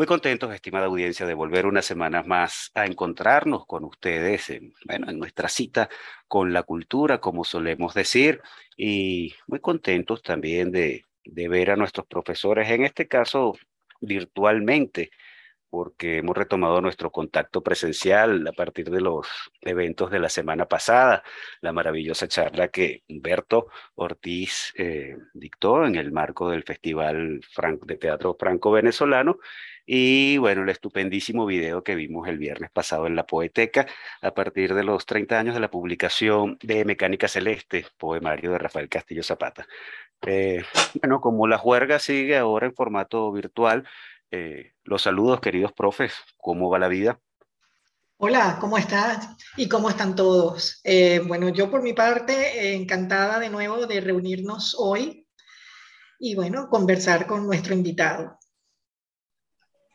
Muy contentos, estimada audiencia, de volver unas semanas más a encontrarnos con ustedes en, bueno, en nuestra cita con la cultura, como solemos decir, y muy contentos también de, de ver a nuestros profesores, en este caso virtualmente, porque hemos retomado nuestro contacto presencial a partir de los eventos de la semana pasada, la maravillosa charla que Humberto Ortiz eh, dictó en el marco del Festival de Teatro Franco-Venezolano y bueno, el estupendísimo video que vimos el viernes pasado en la Poeteca a partir de los 30 años de la publicación de Mecánica Celeste, poemario de Rafael Castillo Zapata. Eh, bueno, como la juerga sigue ahora en formato virtual, eh, los saludos, queridos profes, ¿cómo va la vida? Hola, ¿cómo estás? ¿Y cómo están todos? Eh, bueno, yo por mi parte, encantada de nuevo de reunirnos hoy y bueno, conversar con nuestro invitado.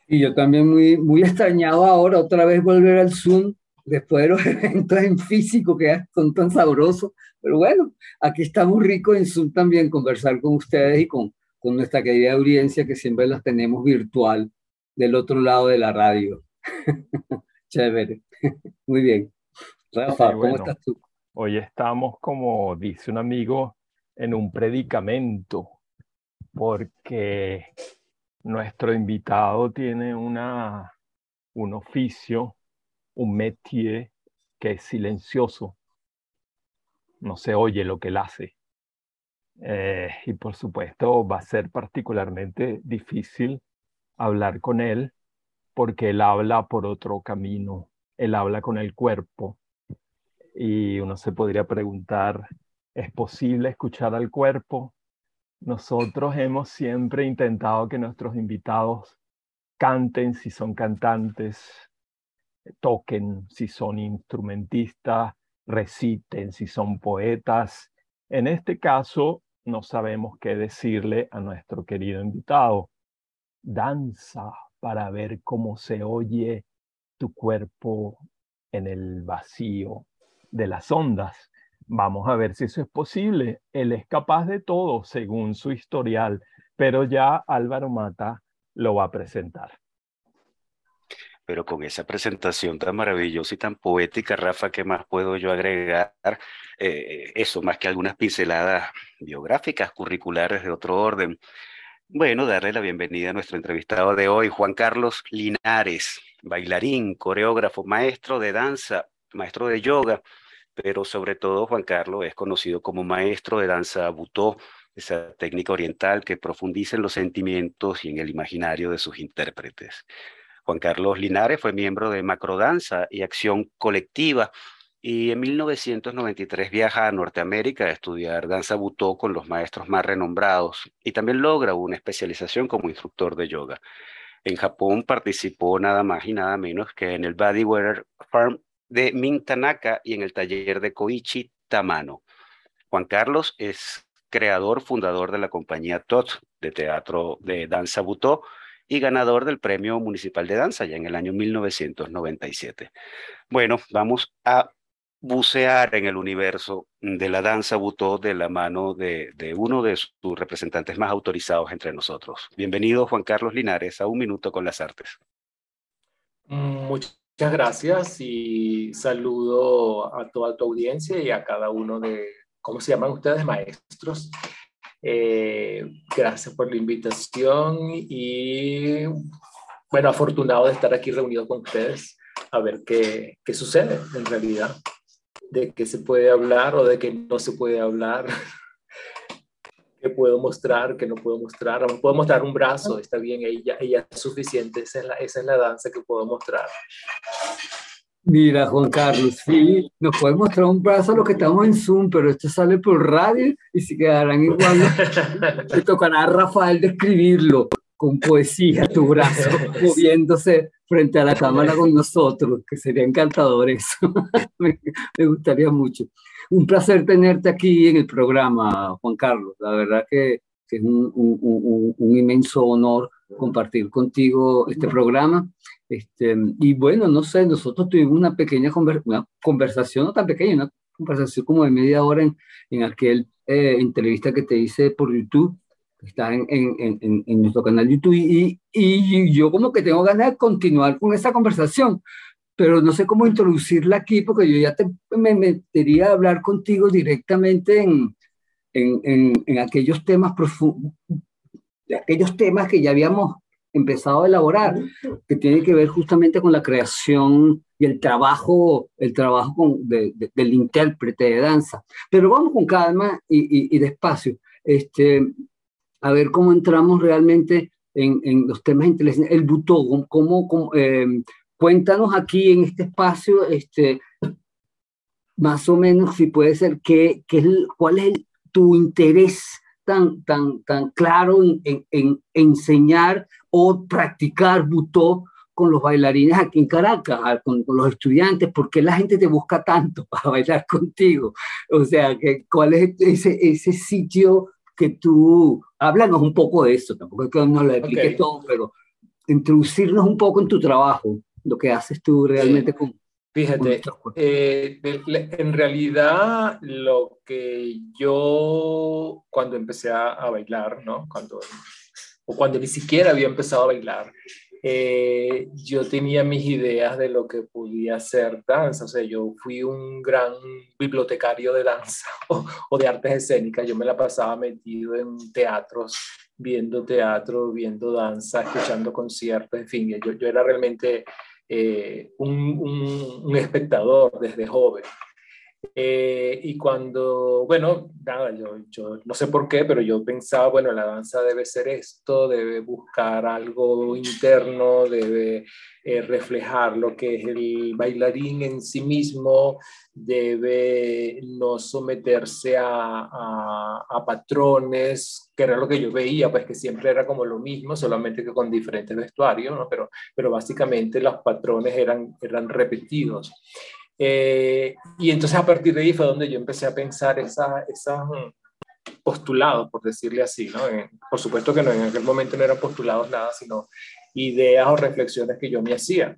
Y yo también muy, muy extrañado ahora otra vez volver al Zoom después de los eventos en físico que son tan sabrosos. Pero bueno, aquí estamos ricos en Zoom también, conversar con ustedes y con, con nuestra querida audiencia que siempre las tenemos virtual del otro lado de la radio. Chévere. Muy bien. Rafa, ¿cómo estás tú? Hoy estamos, como dice un amigo, en un predicamento, porque nuestro invitado tiene una, un oficio, un métier que es silencioso. No se oye lo que él hace. Eh, y por supuesto va a ser particularmente difícil hablar con él porque él habla por otro camino, él habla con el cuerpo. Y uno se podría preguntar, ¿es posible escuchar al cuerpo? Nosotros hemos siempre intentado que nuestros invitados canten si son cantantes, toquen si son instrumentistas, reciten si son poetas. En este caso, no sabemos qué decirle a nuestro querido invitado. Danza para ver cómo se oye tu cuerpo en el vacío de las ondas. Vamos a ver si eso es posible. Él es capaz de todo según su historial, pero ya Álvaro Mata lo va a presentar. Pero con esa presentación tan maravillosa y tan poética, Rafa, ¿qué más puedo yo agregar? Eh, eso, más que algunas pinceladas biográficas, curriculares de otro orden. Bueno, darle la bienvenida a nuestro entrevistado de hoy, Juan Carlos Linares, bailarín, coreógrafo, maestro de danza, maestro de yoga, pero sobre todo Juan Carlos es conocido como maestro de danza butó, esa técnica oriental que profundiza en los sentimientos y en el imaginario de sus intérpretes. Juan Carlos Linares fue miembro de Macrodanza y Acción Colectiva y en 1993 viaja a Norteamérica a estudiar danza butó con los maestros más renombrados y también logra una especialización como instructor de yoga. En Japón participó nada más y nada menos que en el Bodywear Farm de Mintanaka y en el taller de Koichi Tamano. Juan Carlos es creador, fundador de la compañía TOT de teatro de danza butó y ganador del Premio Municipal de Danza ya en el año 1997. Bueno, vamos a bucear en el universo de la danza butó de la mano de, de, uno de sus representantes más autorizados entre nosotros. Bienvenido Juan Carlos Linares a Un Minuto con las Artes. Muchas gracias y saludo a toda tu audiencia y a cada uno de, ¿cómo se llaman ustedes? Maestros eh, gracias por la invitación y bueno, afortunado de estar aquí reunido con ustedes a ver qué, qué sucede en realidad. de qué se puede hablar o de qué no se puede hablar. Puedo mostrar, qué no puedo mostrar. Puedo mostrar un brazo, está bien, ella, ella es suficiente, esa es, la, esa es la danza que puedo mostrar. Mira, Juan Carlos, sí, nos puede mostrar un brazo a los que estamos en Zoom, pero esto sale por radio y se quedarán igual. Le tocará a Rafael describirlo con poesía, tu brazo moviéndose frente a la cámara con nosotros, que sería encantador eso. me, gustaría mucho. Un placer tenerte aquí en el programa, Juan Carlos. La verdad que, es un, un, un inmenso honor compartir contigo este programa este, y bueno, no sé, nosotros tuvimos una pequeña una conversación, no tan pequeña, una conversación como de media hora en, en aquel eh, entrevista que te hice por YouTube, que está en, en, en, nuestro canal YouTube, y, y, yo como que tengo ganas de continuar con esa conversación, pero no sé cómo introducirla aquí, porque yo ya te, me metería a hablar contigo directamente en, en, aquellos temas profundos, aquellos temas que ya habíamos empezado a elaborar, que tiene que ver justamente con la creación y el trabajo, el trabajo del intérprete de danza. Pero vamos con calma y, despacio, este, a ver cómo entramos realmente en, los temas interesantes. El butó, cómo, em, cuéntanos aquí en este espacio, este, más o menos, si puede ser, qué, qué es cuál es tu interés tan, tan, tan claro en, en, enseñar o practicar butó con los bailarines aquí en Caracas, con, los estudiantes, ¿por qué la gente te busca tanto para bailar contigo? O sea, ¿cuál es ese, ese sitio que tú, háblanos un poco de eso, tampoco es que nos lo expliques todo, pero introducirnos un poco en tu trabajo, lo que haces tú realmente con, Fíjate, eh, en realidad lo que yo cuando empecé a, bailar, ¿no? Cuando, o cuando ni siquiera había empezado a bailar, eh, yo tenía mis ideas de lo que podía ser danza. O sea, yo fui un gran bibliotecario de danza o, de artes escénicas. Yo me la pasaba metido en teatros, viendo teatro, viendo danza, escuchando conciertos, en fin, yo, yo era realmente eh, un, espectador desde joven. Eh, y cuando, bueno, nada, yo, yo, no sé por qué, pero yo pensaba, bueno, la danza debe ser esto, debe buscar algo interno, debe eh, reflejar lo que es el bailarín en sí mismo, debe no someterse a, a, patrones, que era lo que yo veía, pues que siempre era como lo mismo, solamente que con diferentes vestuarios, ¿no? pero, pero básicamente los patrones eran, eran repetidos. Eh, y entonces a partir de ahí fue donde yo empecé a pensar esas esa, mm, postulados, por decirle así, ¿no? por supuesto que no, en aquel momento no eran postulados nada, sino ideas o reflexiones que yo me hacía.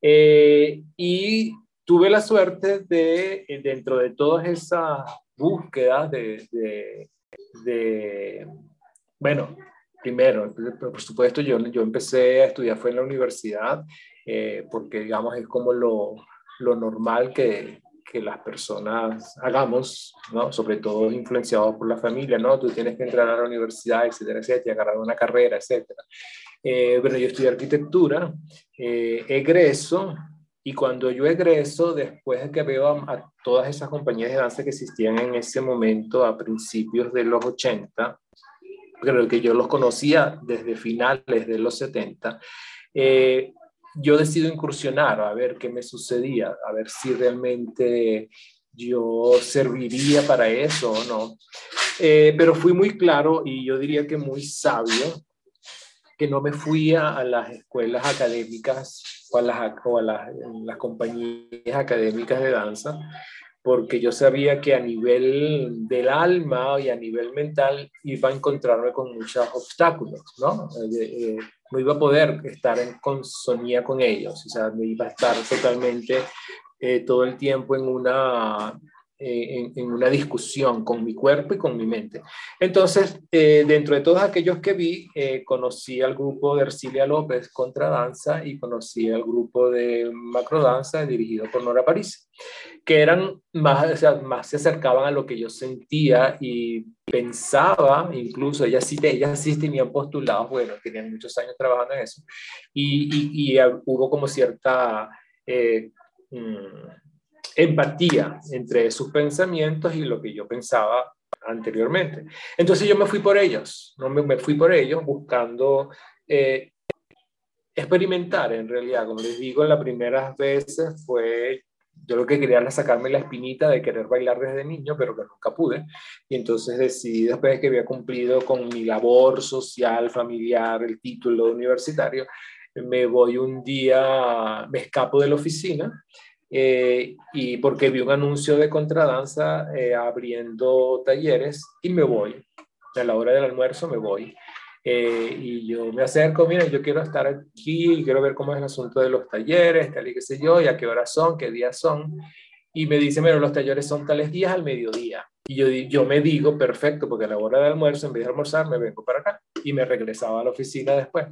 Eh, y tuve la suerte de, eh, dentro de todas esas búsquedas de, de, de bueno, primero, por supuesto, yo, yo empecé a estudiar, fue en la universidad, porque digamos es como lo, lo normal que, que las personas hagamos, ¿no? sobre todo influenciados por la familia, ¿no? Tú tienes que entrar a la universidad, etcétera, etcétera, agarrar una carrera, etcétera. Eh, bueno, yo estudié arquitectura, eh, egreso, y cuando yo egreso, después de que veo a, todas esas compañías de danza que existían en ese momento, a principios de los 80, creo que yo los conocía desde finales de los 70, eh, yo decido incursionar a ver qué me sucedía, a ver si realmente yo serviría para eso o no. Eh, pero fui muy claro y yo diría que muy sabio que no me fui a, las escuelas académicas o a, las, o a las, las compañías académicas de danza, porque yo sabía que a nivel del alma y a nivel mental iba a encontrarme con muchos obstáculos, ¿no? Eh, eh, no iba a poder estar en consonía con ellos, o sea, me iba a estar totalmente eh, todo el tiempo en una eh, en, una discusión con mi cuerpo y con mi mente. Entonces, eh, dentro de todos aquellos que vi, eh, conocí al grupo de Ercilia López contra danza y conocí al grupo de Macrodanza dirigido por Nora París, que eran más, o sea, más se acercaban a lo que yo sentía y pensaba, incluso ellas sí, ellas sí tenían postulados, bueno, tenían muchos años trabajando en eso, y, y, y hubo como cierta... Mm, empatía entre sus pensamientos y lo que yo pensaba anteriormente. Entonces yo me fui por ellos, no me, fui por ellos buscando eh, experimentar en realidad, como les digo, las primeras veces fue, yo lo que quería era sacarme la espinita de querer bailar desde niño, pero que nunca pude. Y entonces decidí, después de que había cumplido con mi labor social, familiar, el título universitario, me voy un día, me escapo de la oficina eh, y porque vi un anuncio de contradanza eh, abriendo talleres y me voy. A la hora del almuerzo me voy. Eh, y yo me acerco, mira, yo quiero estar aquí quiero ver cómo es el asunto de los talleres, tal y qué sé yo, y a qué horas son, qué días son. Y me dice, mira, los talleres son tales días al mediodía. Y yo, yo me digo, perfecto, porque a la hora de almuerzo, en vez de almorzar, me vengo para acá y me regresaba a la oficina después.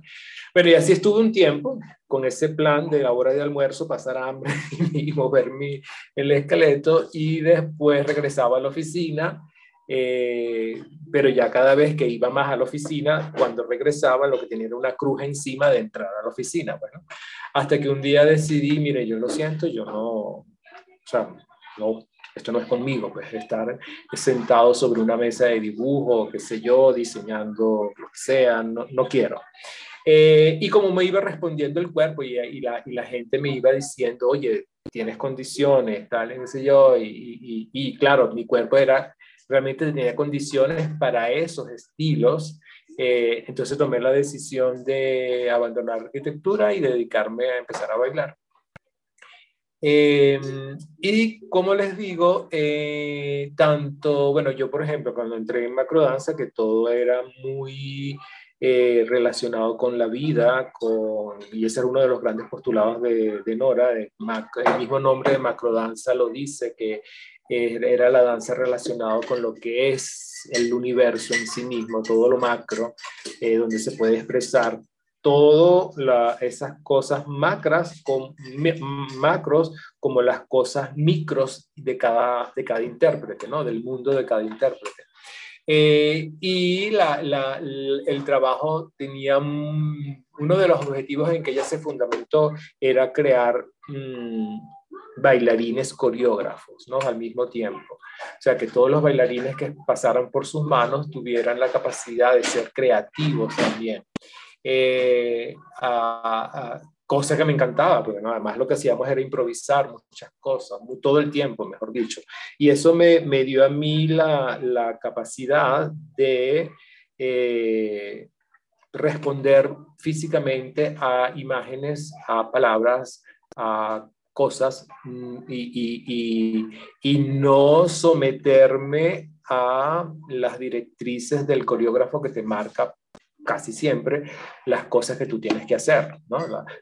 Pero y así estuve un tiempo con ese plan de la hora de almuerzo, pasar hambre y mover mi, el esqueleto y después regresaba a la oficina eh, pero ya cada vez que iba más a la oficina, cuando regresaba, lo que tenía era una cruz encima de entrar a la oficina. Bueno, hasta que un día decidí, mire, yo lo siento, yo no, sea, no, esto no es conmigo, pues estar sentado sobre una mesa de dibujo, qué sé yo, diseñando lo que sea, no, no quiero. Eh, y como me iba respondiendo el cuerpo y, y, la, y, la, gente me iba diciendo, oye, tienes condiciones, tal, qué sé yo, y, y, claro, mi cuerpo era realmente tenía condiciones para esos estilos. Eh, entonces tomé la decisión de abandonar la arquitectura y dedicarme a empezar a bailar. Em, y como les digo, eh, tanto, bueno, yo por ejemplo, cuando entré en macrodanza, que todo era muy eh, relacionado con la vida, con, y ese era uno de los grandes postulados de, de Nora, el mismo nombre de macrodanza lo dice, que era la danza relacionada con lo que es el universo en sí mismo, todo lo macro, eh, donde se puede expresar todas esas cosas macras, con, macros como las cosas micros de cada, de cada intérprete, ¿no? del mundo de cada intérprete. Eh, y la, el trabajo tenía uno de los objetivos en que ella se fundamentó era crear mm, bailarines coreógrafos, ¿no? Al mismo tiempo. O sea, que todos los bailarines que pasaran por sus manos tuvieran la capacidad de ser creativos también. Eh, cosa que me encantaba, porque además lo que hacíamos era improvisar muchas cosas, todo el tiempo, mejor dicho. Y eso me, me dio a mí la, la capacidad de eh, responder físicamente a imágenes, a palabras, a cosas mm, y, y, no someterme a las directrices del coreógrafo que te marca casi siempre las cosas que tú tienes que hacer,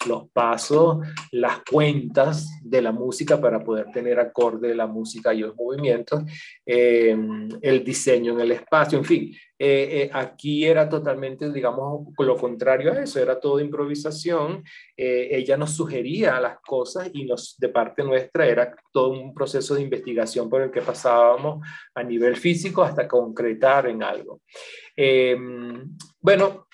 los pasos, las cuentas de la música para poder tener acorde la música y los movimientos, em, el diseño en el espacio, en fin. Eh, eh, aquí era totalmente, digamos, lo contrario a eso, era todo improvisación. Eh, ella nos sugería las cosas y nos, de parte nuestra era todo un proceso de investigación por el que pasábamos a nivel físico hasta concretar en algo. Em, bueno,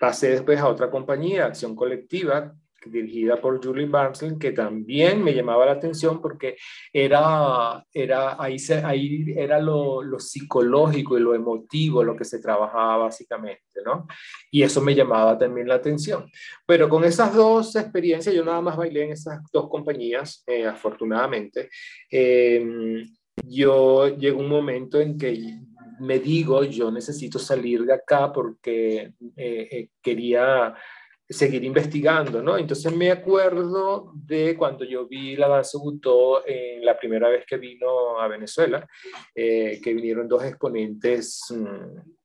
pasé después a otra compañía, Acción Colectiva, dirigida por Julie Barnsley, que también me llamaba la atención porque era, era, ahí, se, ahí era lo, lo, psicológico y lo emotivo lo que se trabajaba básicamente, ¿no? Y eso me llamaba también la atención. Pero con esas dos experiencias, yo nada más bailé en esas dos compañías, eh, afortunadamente. Eh, yo llegó un momento en que me digo, yo necesito salir de acá porque eh, eh, quería seguir investigando, ¿no? Entonces me acuerdo de cuando yo vi la danza Butó en la primera vez que vino a Venezuela, eh, que vinieron dos exponentes, mm,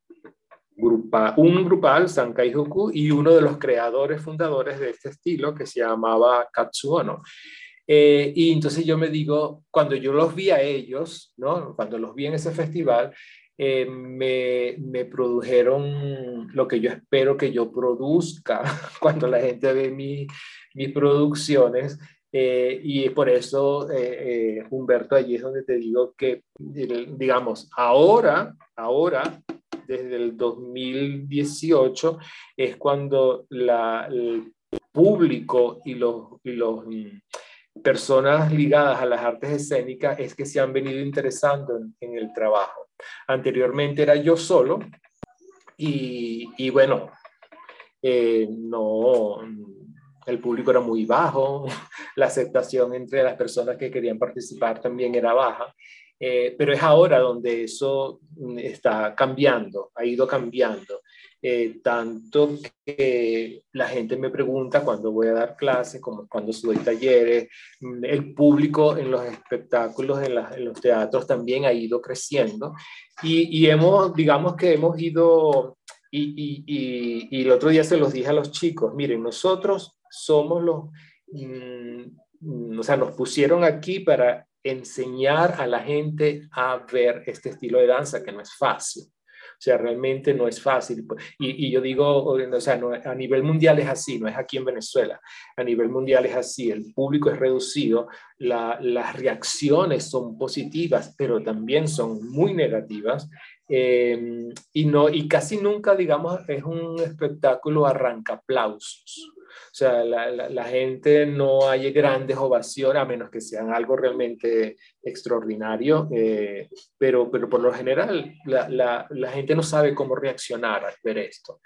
grupa, un grupal, Sankai Hoku, y uno de los creadores, fundadores de este estilo, que se llamaba Katsuono. Eh, y entonces yo me digo, cuando yo los vi a ellos, ¿no? Cuando los vi en ese festival, eh, me, me, produjeron lo que yo espero que yo produzca cuando la gente ve mi, mis producciones. Eh, y por eso, eh, Humberto, allí es donde te digo que, digamos, ahora, ahora, desde el 2018, es cuando la, el público y los, y los personas ligadas a las artes escénicas es que se han venido interesando en, el trabajo. Anteriormente era yo solo y, bueno, eh, no, el público era muy bajo, la aceptación entre las personas que querían participar también era baja, eh, pero es ahora donde eso está cambiando, ha ido cambiando. Eh, tanto que la gente me pregunta cuando voy a dar clases, como cuando doy talleres, mm, el público en los espectáculos, en, los teatros también ha ido creciendo y, hemos, digamos que hemos ido, y, y, y, el otro día se los dije a los chicos, miren, nosotros somos los, mm, o sea, nos pusieron aquí para enseñar a la gente a ver este estilo de danza que no es fácil. Sea, realmente no es fácil. Y, y yo digo, o sea, no, a nivel mundial es así, no es aquí en Venezuela. A nivel mundial es así, el público es reducido, las reacciones son positivas, pero también son muy negativas. Eh, y, no, y casi nunca, digamos, es un espectáculo arranca aplausos. O sea, la, gente no hay grandes ovaciones, a menos que sean algo realmente extraordinario, eh, pero, pero por lo general la, la, gente no sabe cómo reaccionar al ver esto.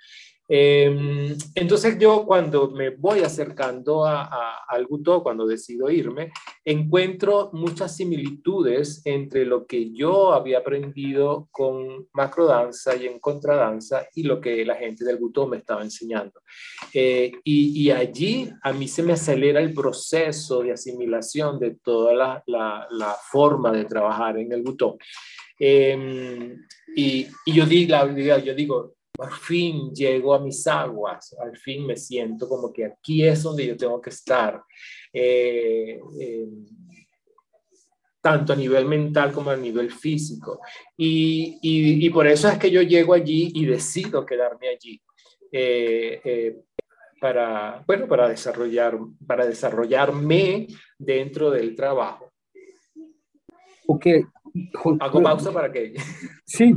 Em, entonces yo cuando me voy acercando a, al Butó, cuando decido irme, encuentro muchas similitudes entre lo que yo había aprendido con macrodanza y en contradanza y lo que la gente del Butó me estaba enseñando. Eh, y, allí a mí se me acelera el proceso de asimilación de toda la, forma de trabajar en el Butó. Em, y, y, yo, digo, yo digo, al fin llego a mis aguas, al fin me siento como que aquí es donde yo tengo que estar, eh, eh, tanto a nivel mental como a nivel físico. Y, y, por eso es que yo llego allí y decido quedarme allí. Eh, para, bueno, para, desarrollar, para desarrollarme dentro del trabajo. Ok. Hago pausa para que... Sí,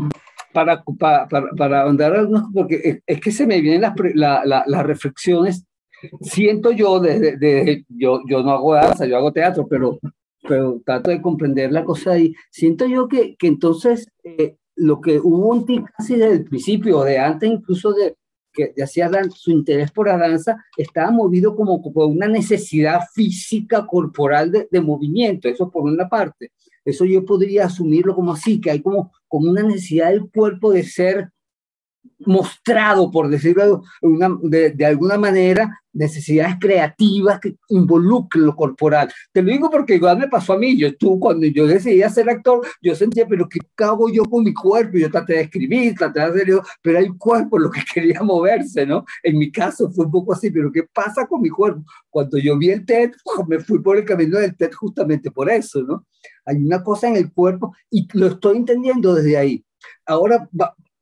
para, para, para, ahondar algunos, porque es, que se me vienen las, las reflexiones. Siento yo, desde, yo, yo no hago danza, yo hago teatro, pero, pero trato de comprender la cosa ahí. Siento yo que, que entonces eh, lo que hubo un tic casi desde el principio, de antes incluso de que hacía su interés por la danza, estaba movido como por una necesidad física corporal de, de movimiento, eso por una parte. Eso yo podría asumirlo como así, que hay como, como una necesidad del cuerpo de ser mostrado, por decirlo de, de, alguna manera, necesidades creativas que involucren lo corporal. Te lo digo porque igual me pasó a mí. Yo, tú, cuando yo decidí ser actor, yo sentía, pero ¿qué hago yo con mi cuerpo? Yo traté de escribir, traté de hacer, pero el cuerpo lo que quería moverse, ¿no? En mi caso fue un poco así, pero ¿qué pasa con mi cuerpo? Cuando yo vi el TED, me fui por el camino del TED justamente por eso, ¿no? Hay una cosa en el cuerpo y lo estoy entendiendo desde ahí. Ahora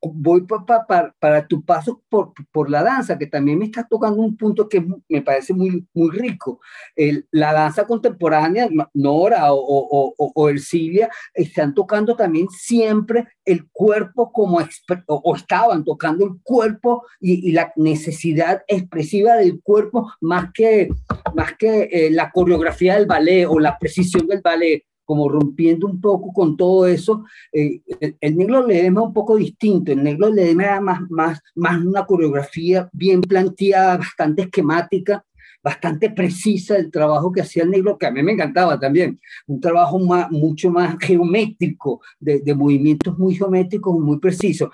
voy para, para tu paso por, por, la danza, que también me estás tocando un punto que me parece muy, muy rico. El, la danza contemporánea, Nora o, o, o, o Ercilia, están tocando también siempre el cuerpo como, o, estaban tocando el cuerpo y, y, la necesidad expresiva del cuerpo más que, más que eh, la coreografía del ballet o la precisión del ballet como rompiendo un poco con todo eso. Eh, el, negro Ledema un poco distinto, el negro Ledema era más, más, más una coreografía bien planteada, bastante esquemática, bastante precisa del trabajo que hacía el negro, que a mí me encantaba también, un trabajo más, mucho más geométrico, de, de movimientos muy geométricos, muy precisos.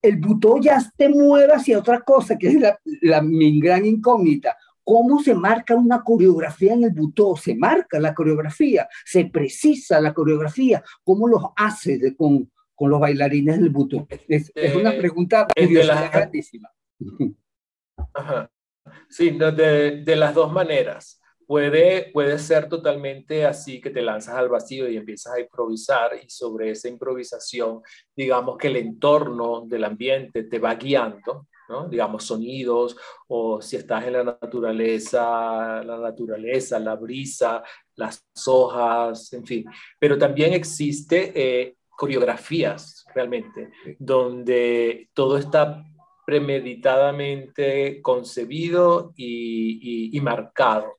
El butó ya te mueve hacia otra cosa, que es la, la mi gran incógnita ¿Cómo se marca una coreografía en el butó? Se marca la coreografía, se precisa la coreografía. ¿Cómo los hace con, con los bailarines del butó? Es, una pregunta grandísima. Sí, de, de, las dos maneras. Puede, puede ser totalmente así que te lanzas al vacío y empiezas a improvisar y sobre esa improvisación, digamos que el entorno del ambiente te va guiando digamos, sonidos, o si estás en la naturaleza, la naturaleza, la brisa, las hojas, en fin. Pero también existe eh, coreografías realmente, donde todo está premeditadamente concebido y, marcado.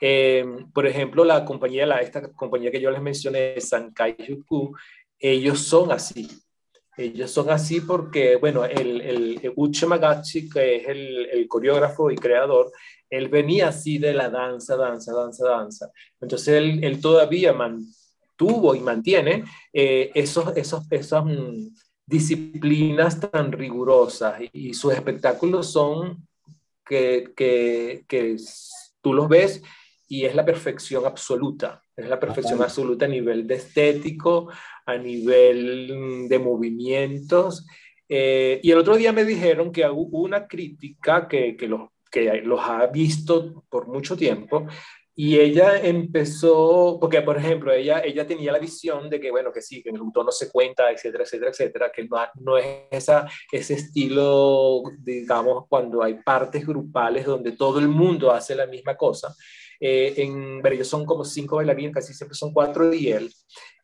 Eh, por ejemplo, la compañía, la, esta compañía que yo les mencioné, Sankai Yuku, ellos son así. Ellos son así porque, bueno, el, el Uche Magachi, que es el, el, coreógrafo y creador, él venía así de la danza, danza, danza, danza. Entonces él, él todavía mantuvo y mantiene eh, esos, esos, esas mm, disciplinas tan rigurosas y, sus espectáculos son que, que, que tú los ves y es la perfección absoluta, es la perfección absoluta a nivel de estético, a nivel mm, de movimientos. Eh, y el otro día me dijeron que hubo una crítica que, que, los, que los ha visto por mucho tiempo y ella empezó, porque por ejemplo, ella, ella tenía la visión de que, bueno, que sí, que en el tono se cuenta, etcétera, etcétera, etcétera, que no, no es esa, ese estilo, digamos, cuando hay partes grupales donde todo el mundo hace la misma cosa, eh, en, ellos son como cinco bailarines, casi siempre son cuatro y él.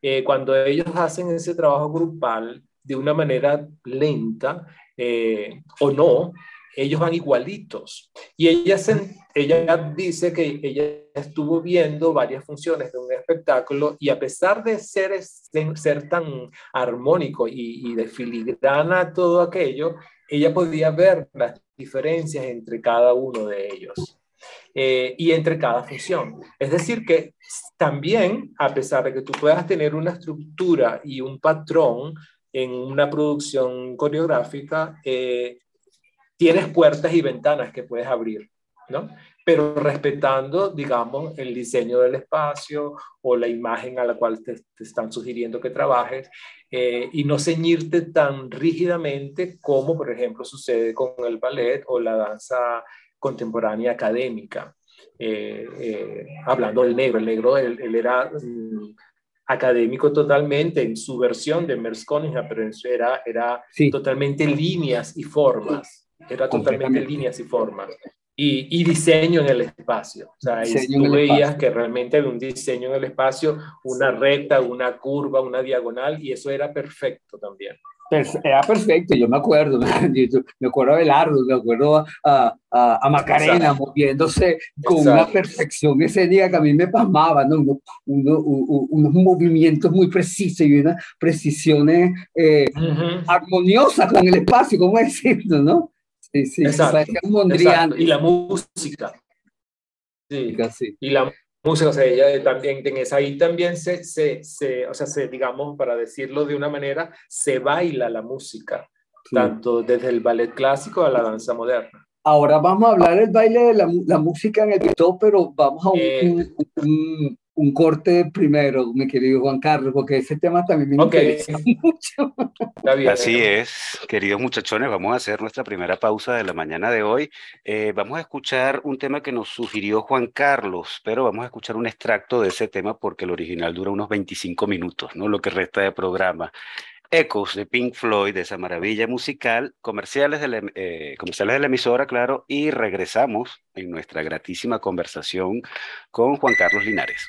Eh, cuando ellos hacen ese trabajo grupal de una manera lenta eh, o no, ellos van igualitos. Y ella, se, ella dice que ella estuvo viendo varias funciones de un espectáculo y a pesar de ser, ser tan armónico y, y de filigrana todo aquello, ella podía ver las diferencias entre cada uno de ellos. Eh, y entre cada función. Es decir, que también, a pesar de que tú puedas tener una estructura y un patrón en una producción coreográfica, eh, tienes puertas y ventanas que puedes abrir, ¿no? Pero respetando, digamos, el diseño del espacio o la imagen a la cual te, están sugiriendo que trabajes eh, y no ceñirte tan rígidamente como, por ejemplo, sucede con el ballet o la danza contemporánea académica. Eh, eh, hablando del negro, el negro él, era mm, académico totalmente en su versión de Merce pero era, era totalmente líneas y formas, era totalmente líneas y formas. Y, y, diseño en el espacio. O sea, tú veías que realmente era un diseño en el espacio, una recta, una curva, una diagonal, y eso era perfecto también era perfecto, yo me acuerdo, me acuerdo a Belardo, me acuerdo a, a, a Macarena moviéndose con una perfección escénica que a mí me pasmaba, ¿no? unos movimientos muy precisos y unas precisiones eh, armoniosas con el espacio, ¿cómo decirlo? ¿no? Sí, sí, Y la música. Sí. sí. Y la música, o sea, ella también, en esa, ahí también se, se, se, o sea, se, digamos, para decirlo de una manera, se baila la música, tanto desde el ballet clásico a la danza moderna. Ahora vamos a hablar del baile de la, la música en el todo, pero vamos a un, eh, un, un corte primero, mi querido Juan Carlos, porque ese tema también me interesa mucho. Así es, queridos muchachones, vamos a hacer nuestra primera pausa de la mañana de hoy. Eh, vamos a escuchar un tema que nos sugirió Juan Carlos, pero vamos a escuchar un extracto de ese tema porque el original dura unos 25 minutos, ¿no? Lo que resta de programa. Ecos de Pink Floyd, de esa maravilla musical, comerciales de, la, eh, comerciales de la emisora, claro, y regresamos en nuestra gratísima conversación con Juan Carlos Linares.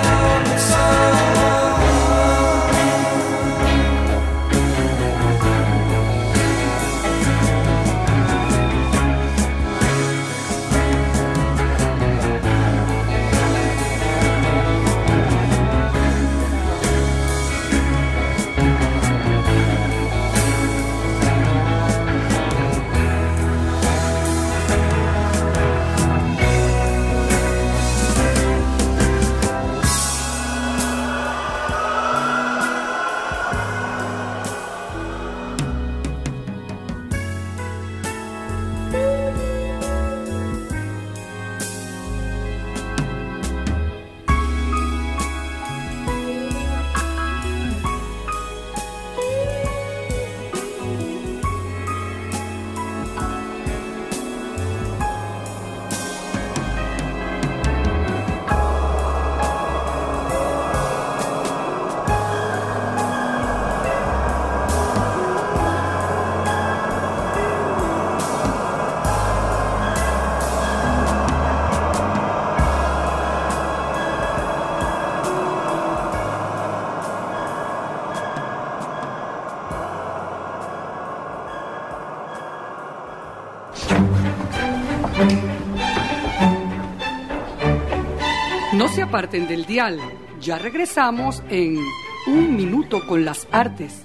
parten del dial. Ya regresamos en Un Minuto con las Artes.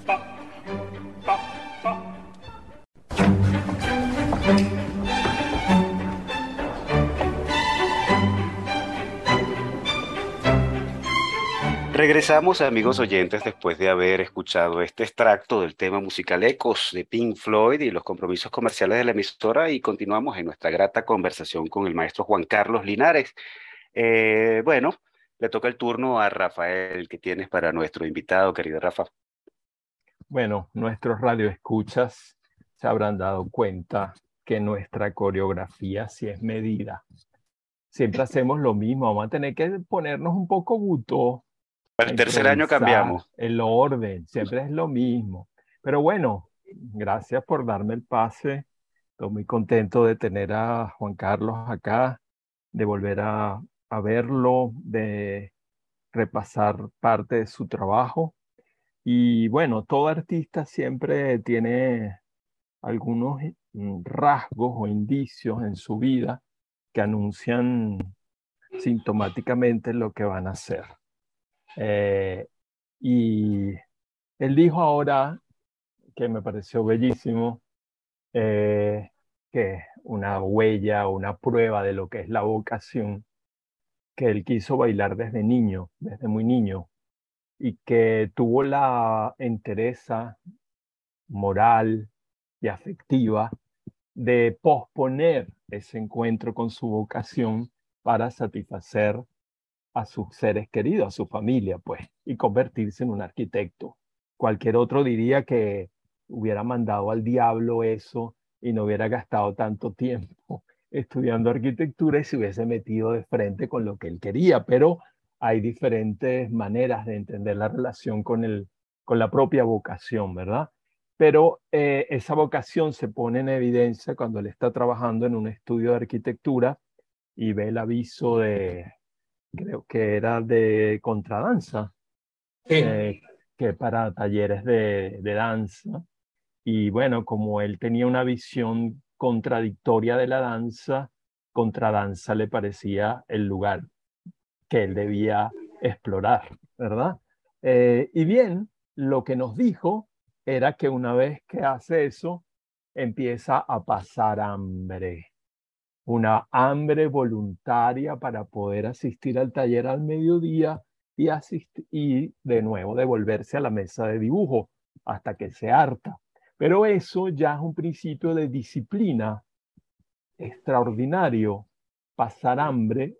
Regresamos, amigos oyentes, después de haber escuchado este extracto del tema musical Ecos de Pink Floyd y los compromisos comerciales de la emisora y continuamos en nuestra grata conversación con el maestro Juan Carlos Linares, eh, bueno, le toca el turno a Rafael, que tienes para nuestro invitado, querido Rafa. Bueno, nuestros radioescuchas se habrán dado cuenta que nuestra coreografía sí es medida. Siempre hacemos lo mismo, vamos a tener que ponernos un poco buto. El tercer año cambiamos. El orden, siempre es lo mismo. Pero bueno, gracias por darme el pase. Estoy muy contento de tener a Juan Carlos acá, de volver a a verlo, de repasar parte de su trabajo. Y bueno, todo artista siempre tiene algunos mm, rasgos o indicios en su vida que anuncian sintomáticamente lo que van a hacer. Eh, y él dijo ahora, que me pareció bellísimo, eh, que una huella, una prueba de lo que es la vocación, que él quiso bailar desde niño, desde muy niño, y que tuvo la entereza moral y afectiva de posponer ese encuentro con su vocación para satisfacer a sus seres queridos, a su familia, pues, y convertirse en un arquitecto. Cualquier otro diría que hubiera mandado al diablo eso y no hubiera gastado tanto tiempo estudiando arquitectura y se hubiese metido de frente con lo que él quería, pero hay diferentes maneras de entender la relación con, el, con la propia vocación, ¿verdad? Pero eh, esa vocación se pone en evidencia cuando él está trabajando en un estudio de arquitectura y ve el aviso de creo que era de contradanza, eh, que para talleres de, de danza. Y bueno, como él tenía una visión contradictoria de la danza, contradanza le parecía el lugar que él debía explorar, ¿verdad? Eh, y bien, lo que nos dijo era que una vez que hace eso, empieza a pasar hambre, una hambre voluntaria para poder asistir al taller al mediodía y, y de nuevo devolverse a la mesa de dibujo hasta que se harta. Pero eso ya es un principio de disciplina extraordinario, pasar hambre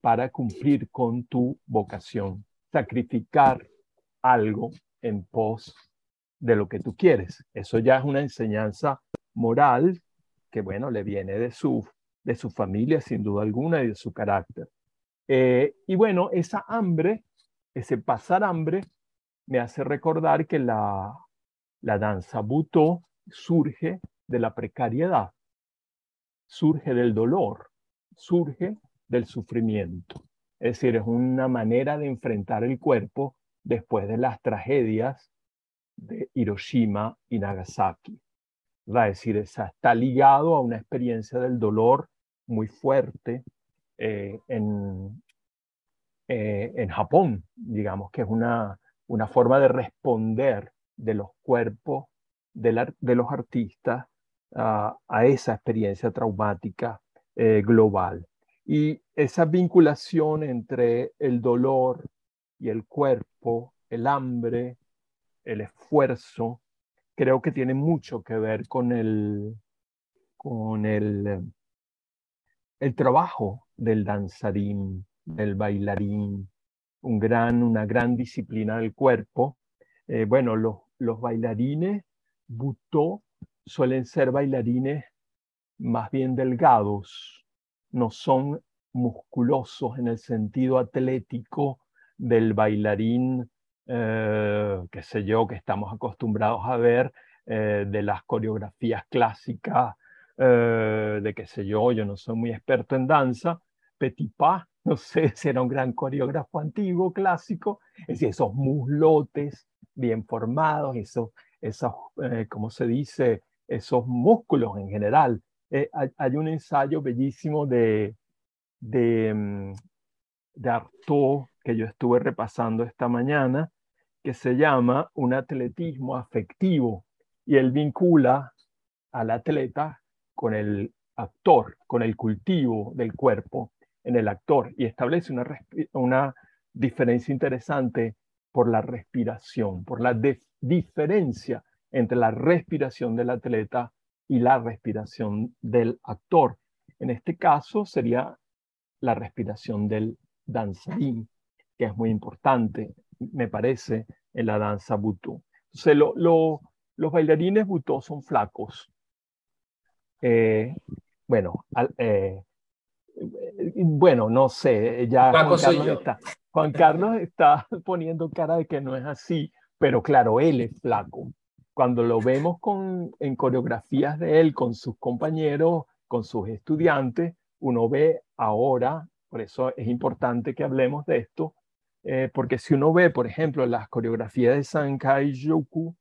para cumplir con tu vocación, sacrificar algo en pos de lo que tú quieres. Eso ya es una enseñanza moral que, bueno, le viene de su, de su familia, sin duda alguna, y de su carácter. Eh, y bueno, esa hambre, ese pasar hambre, me hace recordar que la, la danza butó surge de la precariedad, surge del dolor, surge del sufrimiento. Es decir, es una manera de enfrentar el cuerpo después de las tragedias de Hiroshima y Nagasaki. Es decir, está ligado a una experiencia del dolor muy fuerte eh, en, eh, en Japón, digamos que es una, una forma de responder de los cuerpos de, los artistas a esa experiencia traumática eh, global. Y esa vinculación entre el dolor y el cuerpo, el hambre, el esfuerzo, creo que tiene mucho que ver con el, con el, el trabajo del danzarín, del bailarín, una gran disciplina del cuerpo. Eh, bueno, los, los bailarines butó suelen ser bailarines más bien delgados, no son musculosos en el sentido atlético del bailarín, eh, qué sé yo, que estamos acostumbrados a ver eh, de las coreografías clásicas, eh, de qué sé yo, yo no soy muy experto en danza, Petit Pas, no sé si era un gran coreógrafo antiguo, clásico, es decir, esos muslotes bien formados, esos, esos ¿cómo se dice? Esos músculos en general. hay, un ensayo bellísimo de, de, mm, de que yo estuve repasando esta mañana, que se llama Un atletismo afectivo, y él vincula al atleta con el actor, con el cultivo del cuerpo en el actor, y establece una, una diferencia interesante por la respiración, por la diferencia entre la respiración del atleta y la respiración del actor. En este caso sería la respiración del danzarín, que es muy importante, me parece, en la danza butú. Entonces, los bailarines butú son flacos. Eh, bueno, eh, bueno, no sé, ya Juan Carlos, está, Juan Carlos está poniendo cara de que no es así, pero claro, él es flaco. Cuando lo vemos con, en coreografías de él con sus compañeros, con sus estudiantes, uno ve ahora, por eso es importante que hablemos de esto, eh, porque si uno ve, por ejemplo, las coreografías de Sankai Yoku,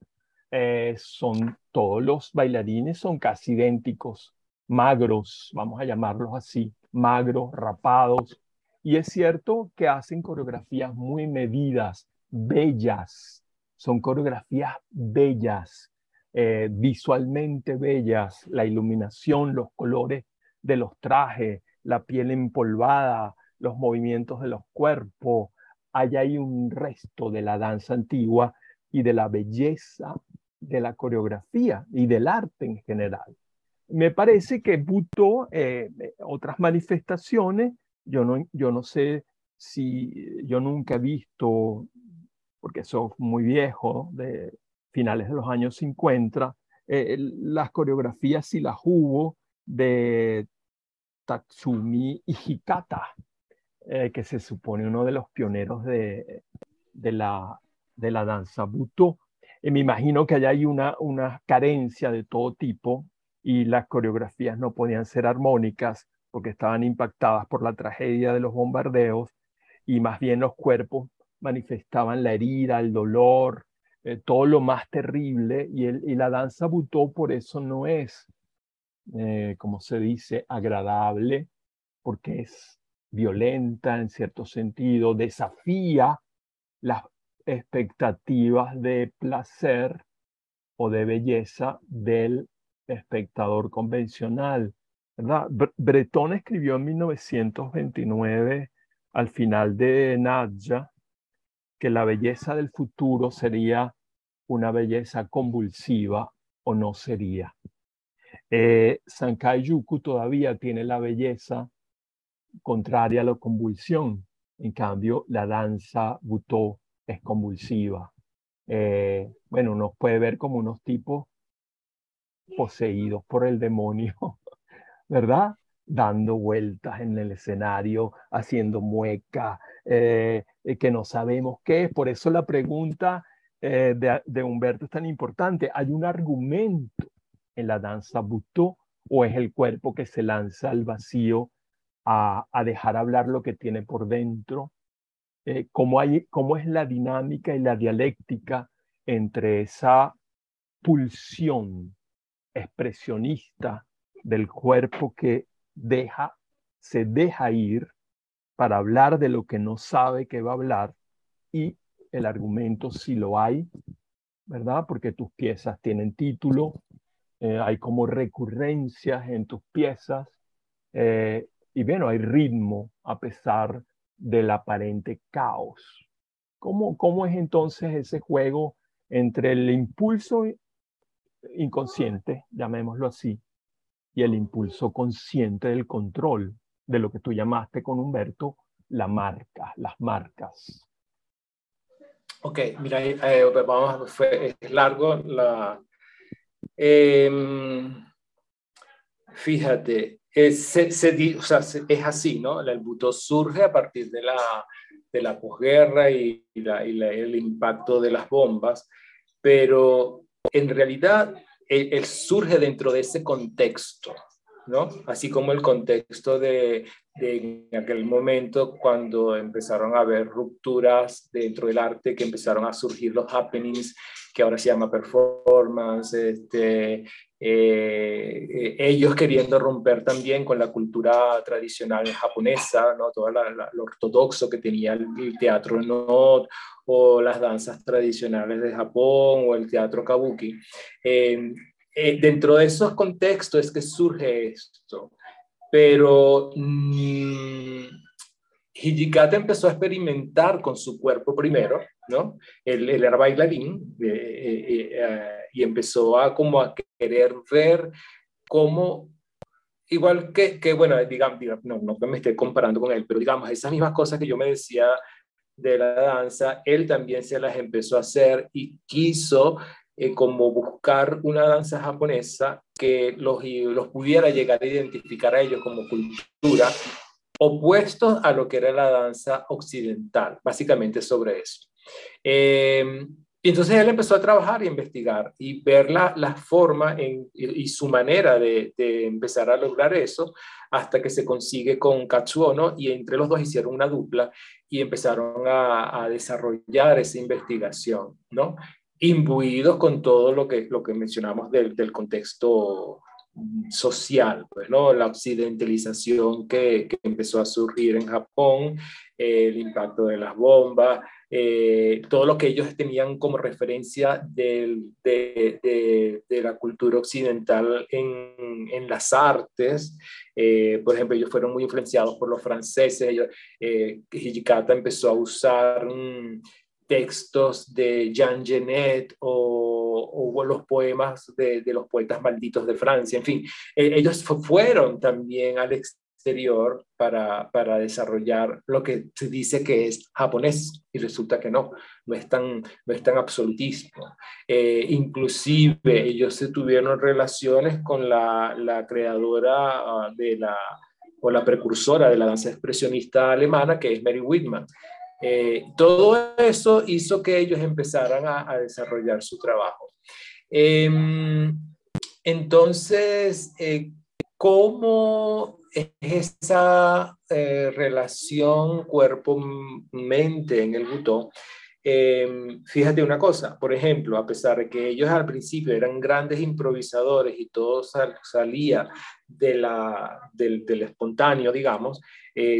eh, son todos los bailarines son casi idénticos, magros, vamos a llamarlos así, magros, rapados. Y es cierto que hacen coreografías muy medidas, bellas, son coreografías bellas, eh, visualmente bellas, la iluminación, los colores de los trajes, la piel empolvada, los movimientos de los cuerpos. Hay ahí un resto de la danza antigua y de la belleza de la coreografía y del arte en general. Me parece que Buto, eh, otras manifestaciones, yo no, yo no sé si yo nunca he visto, porque eso muy viejo, de finales de los años 50, eh, las coreografías si las hubo de Tatsumi Hikata, eh, que se supone uno de los pioneros de, de, la, de la danza Buto. Y me imagino que allá hay una, una carencia de todo tipo y las coreografías no podían ser armónicas porque estaban impactadas por la tragedia de los bombardeos y más bien los cuerpos manifestaban la herida, el dolor, eh, todo lo más terrible y, el, y, la danza butó por eso no es, eh, como se dice, agradable, porque es violenta en cierto sentido, desafía las expectativas de placer o de belleza del espectador convencional. ¿verdad? Breton escribió en 1929, al final de Nadja, que la belleza del futuro sería una belleza convulsiva o no sería. Eh, Sankai Yuku todavía tiene la belleza contraria a la convulsión. En cambio, la danza Butó es convulsiva. Eh, bueno, nos puede ver como unos tipos poseídos por el demonio, ¿verdad? Dando vueltas en el escenario, haciendo muecas, eh, que no sabemos qué es. Por eso la pregunta eh, de, Humberto es tan importante. ¿Hay un argumento en la danza Butó o es el cuerpo que se lanza al vacío a, dejar hablar lo que tiene por dentro? Eh, ¿cómo, hay, ¿Cómo es la dinámica y la dialéctica entre esa pulsión expresionista del cuerpo que deja, se deja ir para hablar de lo que no sabe que va a hablar y el argumento si lo hay, ¿verdad? Porque tus piezas tienen título, eh, hay como recurrencias en tus piezas eh, y bueno, hay ritmo a pesar del aparente caos. ¿Cómo, ¿Cómo es entonces ese juego entre el impulso inconsciente, llamémoslo así, y el impulso consciente del control? de lo que tú llamaste con Humberto la marca, las marcas. Ok, mira, eh, vamos, fue, es largo la... Em, fíjate, es, se, o sea, es así, ¿no? El buto surge a partir de la, de la posguerra y, la, y el impacto de las bombas, pero en realidad él surge dentro de ese contexto, Así como el contexto de, de, aquel momento cuando empezaron a haber rupturas dentro del arte, que empezaron a surgir los happenings, que ahora se llama performance, este, eh, ellos queriendo romper también con la cultura tradicional japonesa, ¿no? todo lo ortodoxo que tenía el, teatro no o las danzas tradicionales de Japón o el teatro kabuki. Eh, eh, dentro de esos contextos es que surge esto. Pero mmm, Hijikata empezó a experimentar con su cuerpo primero, ¿no? Él, era bailarín eh, eh, y empezó a como a querer ver cómo, igual que, que bueno, digamos, no, no me esté comparando con él, pero digamos, esas mismas cosas que yo me decía de la danza, él también se las empezó a hacer y quiso eh, como buscar una danza japonesa que los, los pudiera llegar a identificar a ellos como cultura, opuestos a lo que era la danza occidental, básicamente sobre eso. Eh, y entonces él empezó a trabajar y investigar y ver la, la forma y, su manera de, empezar a lograr eso hasta que se consigue con Katsuono y entre los dos hicieron una dupla y empezaron a, a desarrollar esa investigación, ¿no? imbuidos con todo lo que, lo que mencionamos del, del contexto social, pues, ¿no? la occidentalización que, que, empezó a surgir en Japón, el impacto de las bombas, eh, todo lo que ellos tenían como referencia de, de, de, la cultura occidental en, en las artes. Eh, por ejemplo, ellos fueron muy influenciados por los franceses. Ellos, eh, Hijikata empezó a usar textos de Jean Genet o, o los poemas de, de, los poetas malditos de Francia. En fin, eh, ellos fueron también al exterior para, para, desarrollar lo que se dice que es japonés y resulta que no, no es tan, no es tan absolutismo. Eh, inclusive ellos se tuvieron relaciones con la, la creadora ah, de la o la precursora de la danza expresionista alemana, que es Mary Whitman. Eh, todo eso hizo que ellos empezaran a, desarrollar su trabajo. Em, entonces, eh, ¿cómo es esa eh, relación cuerpo-mente en el butó. Em, fíjate una cosa, por ejemplo, a pesar de que ellos al principio eran grandes improvisadores y todo salía de la, del, del, espontáneo, digamos, eh,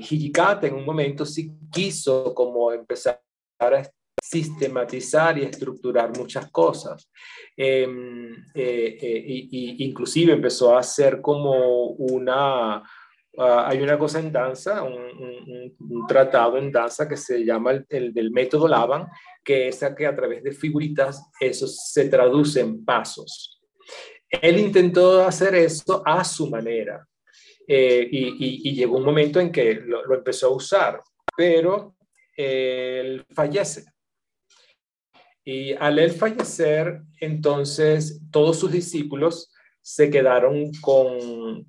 Hijikata en un momento sí quiso como empezar a sistematizar y estructurar muchas cosas. Em, eh, eh, y, inclusive empezó a hacer como una, ah, hay una cosa en danza, un, tratado en danza que se llama el, del método Laban, que es que a través de figuritas eso se traduce en pasos. Él intentó hacer eso a su manera eh, y, llegó un momento en que lo, lo empezó a usar, pero él fallece y al él fallecer, entonces todos sus discípulos se quedaron con,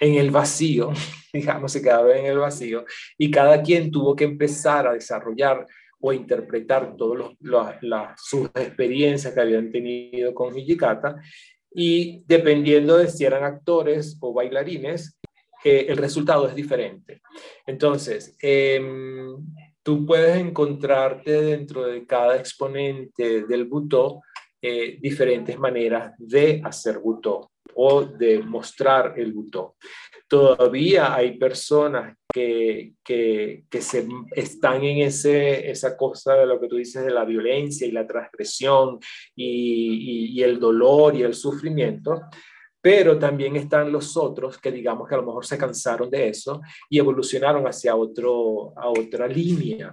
en el vacío, digamos, se quedaron en el vacío, y cada quien tuvo que empezar a desarrollar o interpretar todas sus experiencias que habían tenido con Hijikata, y dependiendo de si eran actores o bailarines, eh, el resultado es diferente. Entonces, eh, tú puedes encontrarte dentro de cada exponente del butó eh, diferentes maneras de hacer butó o de mostrar el butó. Todavía hay personas que, que, que, se están en ese, esa cosa de lo que tú dices de la violencia y la transgresión y, y, y el dolor y el sufrimiento, pero también están los otros que digamos que a lo mejor se cansaron de eso y evolucionaron hacia otro, a otra línea,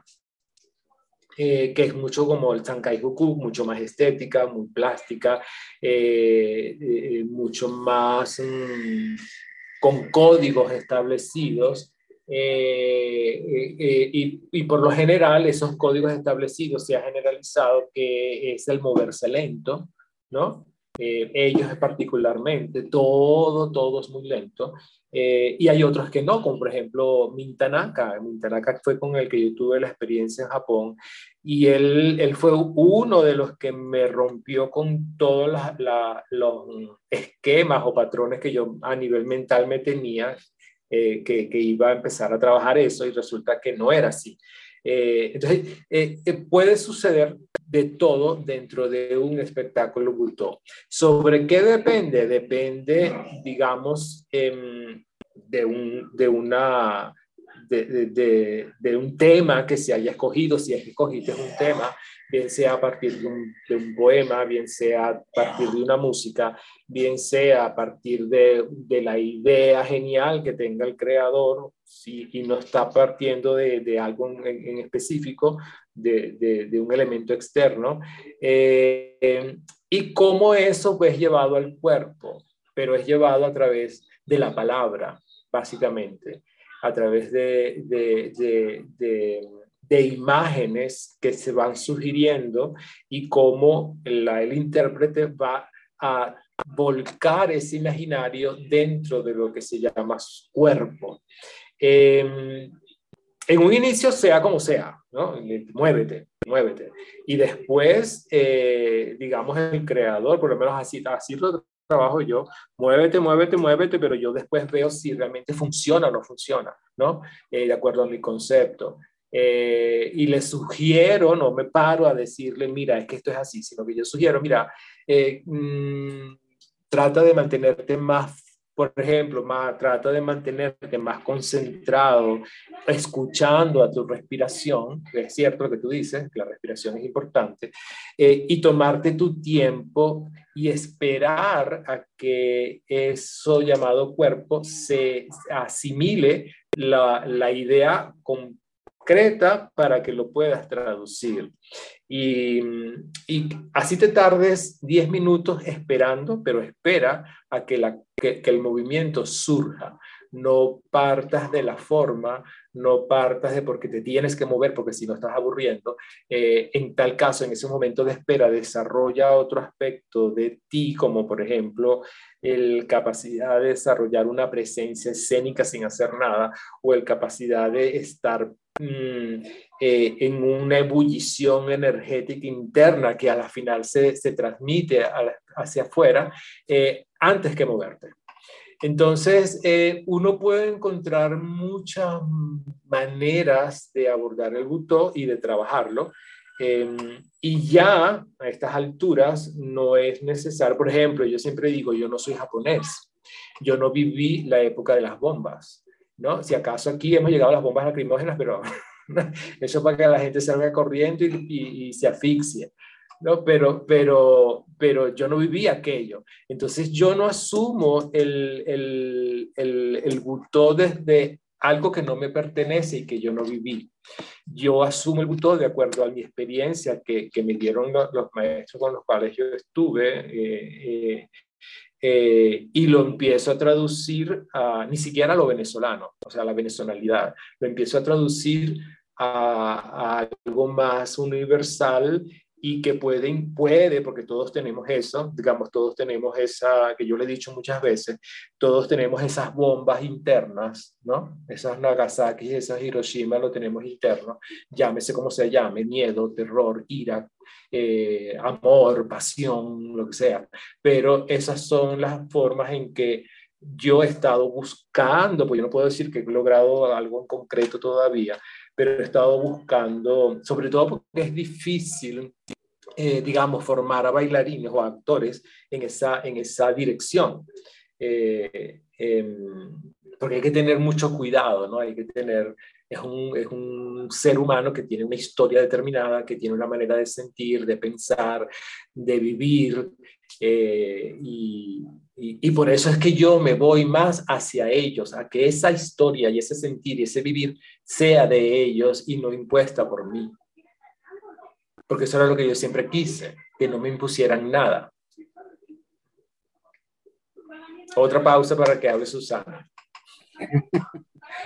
eh, que es mucho como el Sankai Hoku, mucho más estética, muy plástica, eh, eh, mucho más mm, con códigos establecidos. Y, y, por lo general esos códigos establecidos se ha generalizado que es el moverse lento, ¿no? Eh, ellos particularmente, todo, todo es muy lento. Eh, y hay otros que no, como por ejemplo Mintanaka. Mintanaka fue con el que yo tuve la experiencia en Japón y él, él fue uno de los que me rompió con todos los esquemas o patrones que yo a nivel mental me tenía, eh, que, que, iba a empezar a trabajar eso y resulta que no era así. Entonces, puede suceder de todo dentro de un espectáculo bulto. ¿Sobre qué depende? Depende, digamos, em, de, un, de una... De, de, un tema que se haya escogido, si es que escogiste un tema, bien sea a partir de un, poema, bien sea a partir de una música, bien sea a partir de, la idea genial que tenga el creador, y no está partiendo de, algo en, específico, de, de, un elemento externo, eh, y cómo eso pues, es llevado al cuerpo, pero es llevado a través de la palabra, básicamente, a través de, de imágenes que se van sugiriendo y cómo la, el intérprete va a volcar ese imaginario dentro de lo que se llama cuerpo. Eh, en un inicio sea como sea, ¿no? Muévete, muévete. Y después, eh, digamos, el creador, por lo menos así, así lo trabajo yo, muévete, muévete, muévete, pero yo después veo si realmente funciona o no funciona, ¿no? Eh, de acuerdo a mi concepto. Eh, y le sugiero, no me paro a decirle, mira, es que esto es así, sino que yo sugiero, mira, mmm, trata de mantenerte más por ejemplo, más, trata de mantenerte más concentrado, escuchando a tu respiración, que es cierto lo que tú dices, que la respiración es importante, eh, y tomarte tu tiempo y esperar a que eso llamado cuerpo se asimile la, la idea concreta para que lo puedas traducir. Y, así te tardes 10 minutos esperando, pero espera a que, la, que, el movimiento surja. No partas de la forma, no partas de porque te tienes que mover, porque si no estás aburriendo. Eh, en tal caso, en ese momento de espera, desarrolla otro aspecto de ti, como por ejemplo el capacidad de desarrollar una presencia escénica sin hacer nada, o el capacidad de estar Mm, eh, en una ebullición energética interna que a la final se, se transmite hacia afuera eh, antes que moverte. Entonces, eh, uno puede encontrar muchas maneras de abordar el butó y de trabajarlo. Em, y ya a estas alturas no es necesario, por ejemplo, yo siempre digo, yo no soy japonés, yo no viví la época de las bombas, ¿no? Si acaso aquí hemos llegado a las bombas lacrimógenas, pero eso para que la gente salga corriendo y, y se asfixie. ¿no? Pero, pero, pero yo no viví aquello. Entonces yo no asumo el, el, el, el butó desde algo que no me pertenece y que yo no viví. Yo asumo el butó de acuerdo a mi experiencia que, que me dieron los, maestros con los cuales yo estuve eh, eh, eh, y lo empiezo a traducir ni siquiera a lo venezolano, o sea, a la venezonalidad, lo empiezo a traducir a algo más universal y que pueden, puede, porque todos tenemos eso, digamos, todos tenemos esa, que yo le he dicho muchas veces, todos tenemos esas bombas internas, ¿no? Esas Nagasaki, esas Hiroshima lo tenemos interno, llámese como se llame, miedo, terror, ira, eh, amor, pasión, lo que sea, pero esas son las formas en que yo he estado buscando, pues yo no puedo decir que he logrado algo en concreto todavía, pero he estado buscando, sobre todo porque es difícil, eh, digamos, formar a bailarines o actores en esa, en esa dirección. Eh, em, porque hay que tener mucho cuidado, ¿no? Hay que tener, es un, es un, ser humano que tiene una historia determinada, que tiene una manera de sentir, de pensar, de vivir, eh, y, y, por eso es que yo me voy más hacia ellos, a que esa historia y ese sentir y ese vivir sea de ellos y no impuesta por mí. Porque eso era lo que yo siempre quise, que no me impusieran nada. Otra pausa para que hable Susana.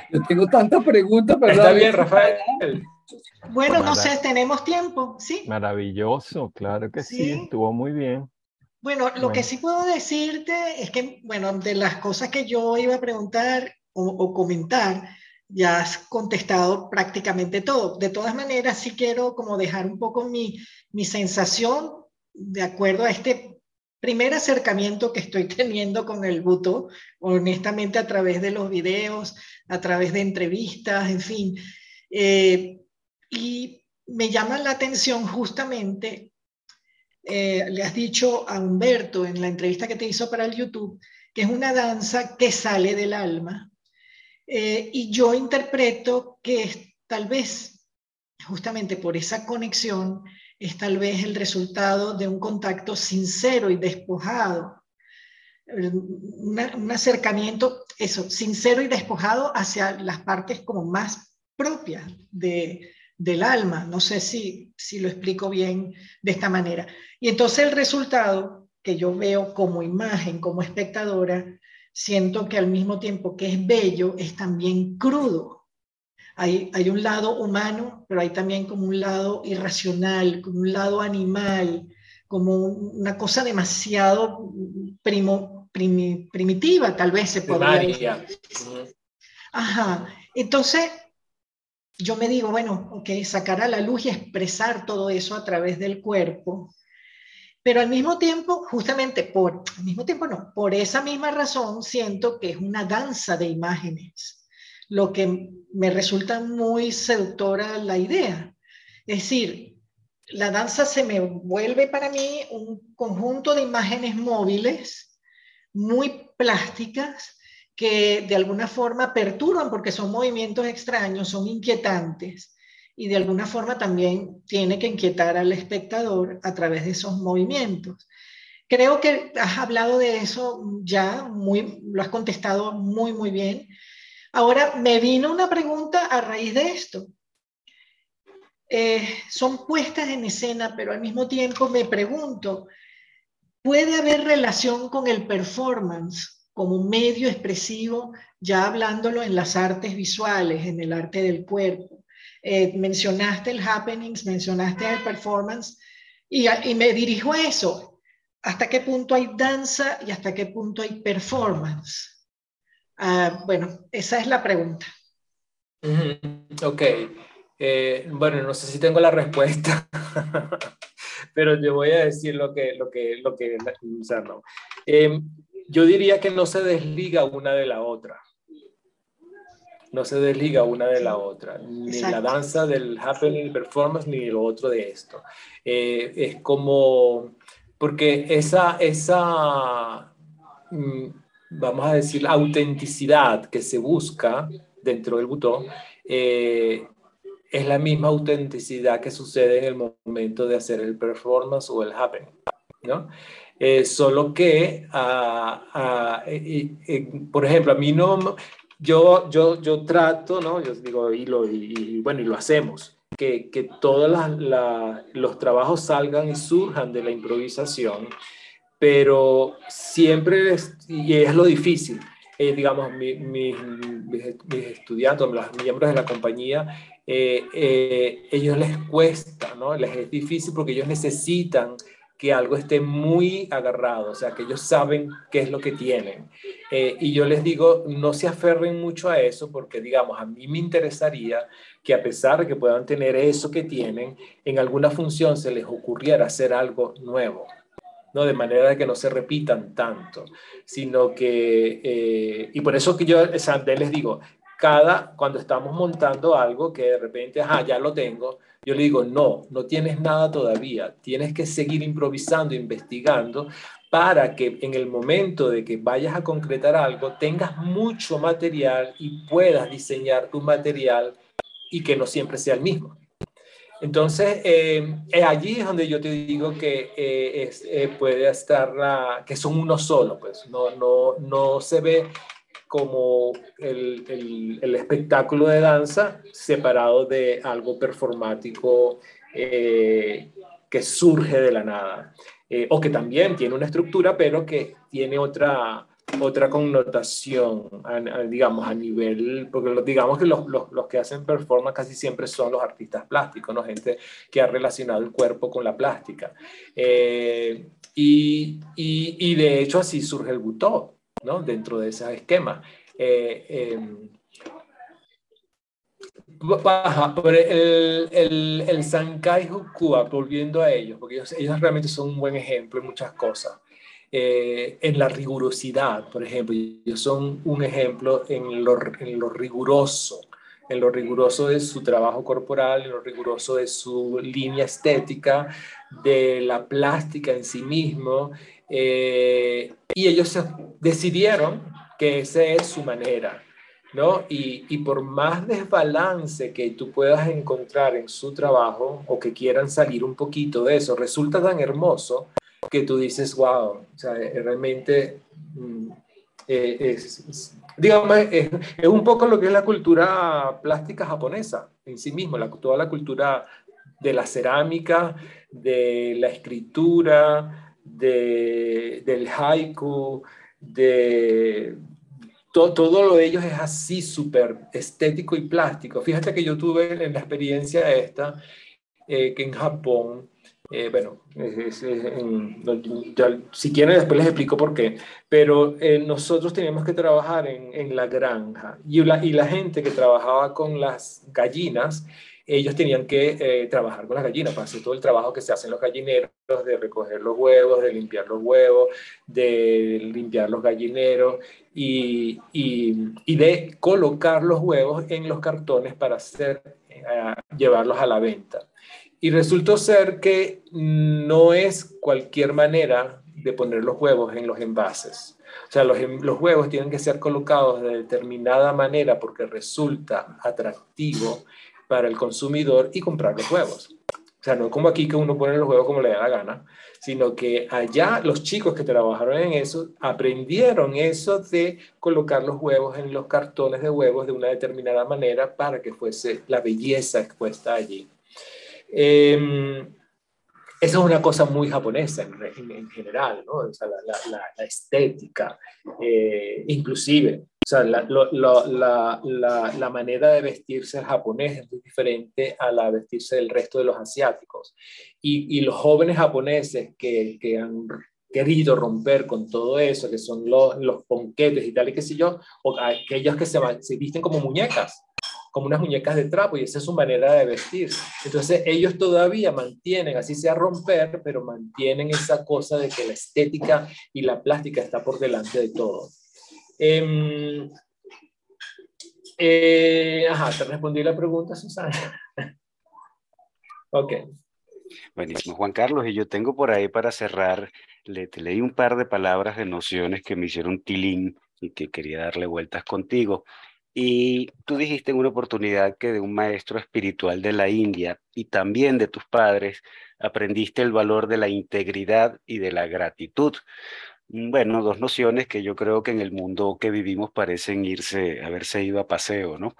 Yo tengo tantas preguntas, pero... Está bien, Rafael. Bueno, no sé, tenemos tiempo, ¿sí? Maravilloso, claro que sí estuvo muy bien. Bueno, lo que sí puedo decirte es que, bueno, de las cosas que yo iba a preguntar o, comentar, ya has contestado prácticamente todo. De todas maneras, sí quiero como dejar un poco mi, mi sensación de acuerdo a este primer acercamiento que estoy teniendo con el buto, honestamente a través de los videos, a través de entrevistas, en fin. Eh, y me llama la atención justamente eh, le has dicho a Humberto en la entrevista que te hizo para el YouTube que es una danza que sale del alma. Eh, y yo interpreto que es, tal vez, justamente por esa conexión, es tal vez el resultado de un contacto sincero y despojado. un acercamiento, eso, sincero y despojado hacia las partes como más propias de, del alma. No sé si, si lo explico bien de esta manera. Y entonces el resultado que yo veo como imagen, como espectadora, siento que al mismo tiempo que es bello, es también crudo. Hay, hay un lado humano, pero hay también como un lado irracional, como un lado animal, como una cosa demasiado primo, primitiva, tal vez se podría decir. Ajá. Entonces, yo me digo, bueno, ok, sacar a la luz y expresar todo eso a través del cuerpo, pero al mismo tiempo, justamente por, al mismo tiempo no, por esa misma razón siento que es una danza de imágenes, lo que me resulta muy seductora la idea. Es decir, la danza se me vuelve para mí un conjunto de imágenes móviles, muy plásticas, que de alguna forma perturban porque son movimientos extraños, son inquietantes y de alguna forma también tiene que inquietar al espectador a través de esos movimientos. Creo que has hablado de eso ya, muy, lo has contestado muy, muy bien. Ahora, me vino una pregunta a raíz de esto. Eh, son puestas en escena, pero al mismo tiempo me pregunto, ¿puede haber relación con el performance? como medio expresivo, ya hablándolo en las artes visuales, en el arte del cuerpo. Eh, mencionaste el happenings, mencionaste el performance, y, y, me dirijo a eso. ¿Hasta qué punto hay danza y hasta qué punto hay performance? Ah, bueno, esa es la pregunta. Ok. Eh, bueno, no sé si tengo la respuesta, pero te voy a decir lo que, lo que, lo que, o sea, no. Em, yo diría que no se desliga una de la otra. No se desliga una de la otra. Ni la danza del happening performance, ni lo otro de esto. Eh, es como, porque esa, esa mm, vamos a decir, la autenticidad que se busca dentro del butón eh, es la misma autenticidad que sucede en el momento de hacer el performance o el happening, ¿no? Eh, solo que, ah, ah, por ejemplo, a mí no, yo, yo, yo trato, ¿no? Yo digo, y, lo, bueno, y lo hacemos, que, que todos los trabajos salgan y surjan de la improvisación, pero siempre, es, y es lo difícil, eh, digamos, mis, mis, estudiantes, los miembros de la compañía, eh, eh, ellos les cuesta, ¿no? Les es difícil porque ellos necesitan que algo esté muy agarrado, o sea, que ellos saben qué es lo que tienen. y yo les digo, no se aferren mucho a eso porque, digamos, a mí me interesaría que a pesar de que puedan tener eso que tienen, en alguna función se les ocurriera hacer algo nuevo. ¿no? De manera que no se repitan tanto, sino que, eh, y por eso que yo, les digo, cada, cuando estamos montando algo que de repente, ajá, ya lo tengo, yo le digo, no, no tienes nada todavía, tienes que seguir improvisando, investigando, para que en el momento de que vayas a concretar algo, tengas mucho material y puedas diseñar tu material y que no siempre sea el mismo. Entonces, eh, allí es donde yo te digo que eh, eh, puede estar, la, que son uno solo, pues no, no, no se ve como el, el, el, espectáculo de danza separado de algo performático que surge de la nada, o que también tiene una estructura, pero que tiene otra, otra connotación, digamos, a nivel, porque digamos que los, los, los, que hacen performance casi siempre son los artistas plásticos, ¿no? Gente que ha relacionado el cuerpo con la plástica. Eh, y, y, y, de hecho así surge el butó, ¿no? Dentro de ese esquema. Eh, eh, el, el, el Sankai Hukua, volviendo a ellos, porque ellos, ellos realmente son un buen ejemplo en muchas cosas. Eh, en la rigurosidad, por ejemplo. Ellos son un ejemplo en lo, en lo riguroso, en lo riguroso de su trabajo corporal, en lo riguroso de su línea estética, de la plástica en sí mismo. Eh, y ellos decidieron que esa es su manera. ¿No? Y, y, por más desbalance que tú puedas encontrar en su trabajo o que quieran salir un poquito de eso, resulta tan hermoso que tú dices, wow, o sea, realmente mm, eh, es, digamos, es, un poco lo que es la cultura plástica japonesa en sí mismo, la, toda la cultura de la cerámica, de la escritura, de, del haiku, de todo, todo lo de ellos es así súper estético y plástico. Fíjate que yo tuve en la experiencia esta, eh, que en Japón, eh, bueno, si quieren después les explico por qué, pero eh, nosotros teníamos que trabajar en, en la granja y la, y la, gente que trabajaba con las gallinas, ellos tenían que eh, trabajar con las gallinas para hacer todo el trabajo que se hace en los gallineros, de recoger los huevos, de limpiar los huevos, de limpiar los gallineros y, y, y de colocar los huevos en los cartones para hacer, llevarlos a la venta. Y resultó ser que no es cualquier manera de poner los huevos en los envases. O sea, los, los, huevos tienen que ser colocados de determinada manera porque resulta atractivo para el consumidor y comprar los huevos. O sea, no como aquí que uno pone los huevos como le da la gana, sino que allá los chicos que trabajaron en eso aprendieron eso de colocar los huevos en los cartones de huevos de una determinada manera para que fuese la belleza expuesta allí. Eh, eso es una cosa muy japonesa en, general, ¿no? O sea, la, la, estética, eh, inclusive. O sea, la, la, manera de vestirse japonés es muy diferente a la de vestirse del resto de los asiáticos. Y, y los jóvenes japoneses que, que, han querido romper con todo eso, que son los, los ponquetes y tal y qué sé yo, o aquellos que se, se visten como muñecas como unas muñecas de trapo y esa es su manera de vestir. Entonces ellos todavía mantienen, así sea romper, pero mantienen esa cosa de que la estética y la plástica está por delante de todo. Em, eh, ajá, te respondí la pregunta, Susana. ok. Buenísimo, Juan Carlos, y yo tengo por ahí para cerrar, te leí un par de palabras de nociones que me hicieron tilín y que quería darle vueltas contigo. Y tú dijiste en una oportunidad que de un maestro espiritual de la India y también de tus padres aprendiste el valor de la integridad y de la gratitud. Mm, bueno, dos nociones que yo creo que en el mundo que vivimos parecen irse, haberse ido a paseo, ¿no?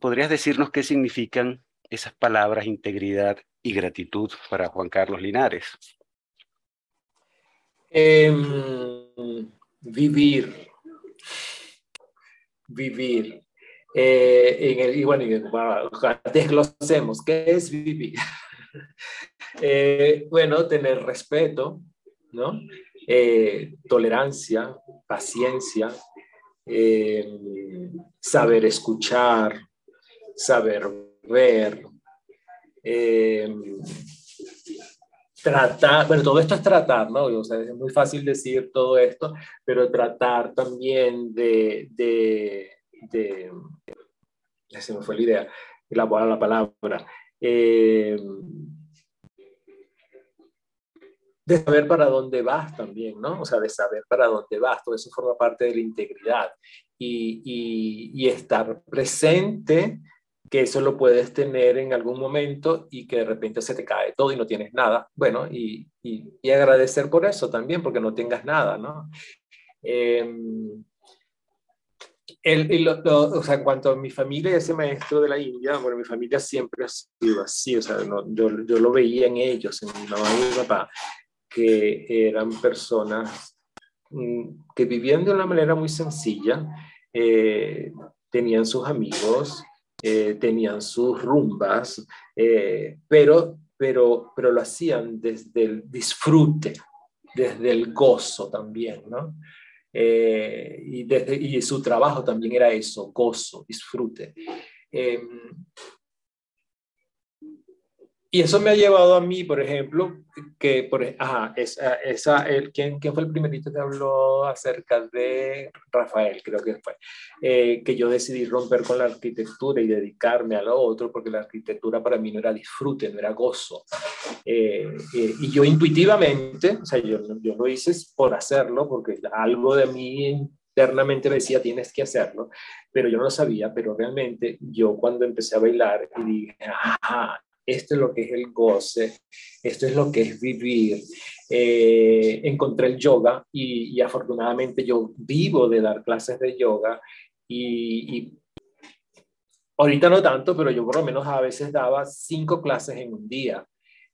¿Podrías decirnos qué significan esas palabras integridad y gratitud para Juan Carlos Linares? Em, vivir, vivir. Eh, y bueno, desglosemos, ¿qué es vivir? Eh, bueno, tener respeto, ¿no? Eh, tolerancia, paciencia, saber escuchar, saber ver, tratar, bueno, todo esto es tratar, ¿no? O sea, es muy fácil decir todo esto, pero tratar también de, de, de se me fue la idea, la, la palabra, eh, de saber para dónde vas también, ¿no? O sea, de saber para dónde vas, todo eso forma parte de la integridad y, y, y estar presente que eso lo puedes tener en algún momento y que de repente se te cae todo y no tienes nada. Bueno, y, y, agradecer por eso también, porque no tengas nada, ¿no? Em, el, o sea, en cuanto a mi familia, ese maestro de la India, bueno, mi familia siempre ha sido así, o sea, yo, yo, lo veía en ellos, en mi mamá y mi papá, que eran personas mm, que vivían de una manera muy sencilla, eh, tenían sus amigos, eh, tenían sus rumbas, eh, pero, pero, pero lo hacían desde el disfrute, desde el gozo también, ¿no? Y, desde, y su trabajo también era eso, gozo, disfrute. Y eso me ha llevado a mí, por ejemplo, que, por, ajá, esa, esa, el, ¿quién, ¿quién, fue el primerito que habló acerca de Rafael? Creo que fue, eh, que yo decidí romper con la arquitectura y dedicarme a lo otro, porque la arquitectura para mí no era disfrute, no era gozo. Eh, eh, y yo intuitivamente, o sea, yo, yo lo hice por hacerlo, porque algo de mí internamente me decía, tienes que hacerlo, pero yo no lo sabía, pero realmente yo cuando empecé a bailar y dije, ajá, esto es lo que es el goce, esto es lo que es vivir. Eh, encontré el yoga y, afortunadamente yo vivo de dar clases de yoga y, ahorita no tanto, pero yo por lo menos a veces daba cinco clases en un día.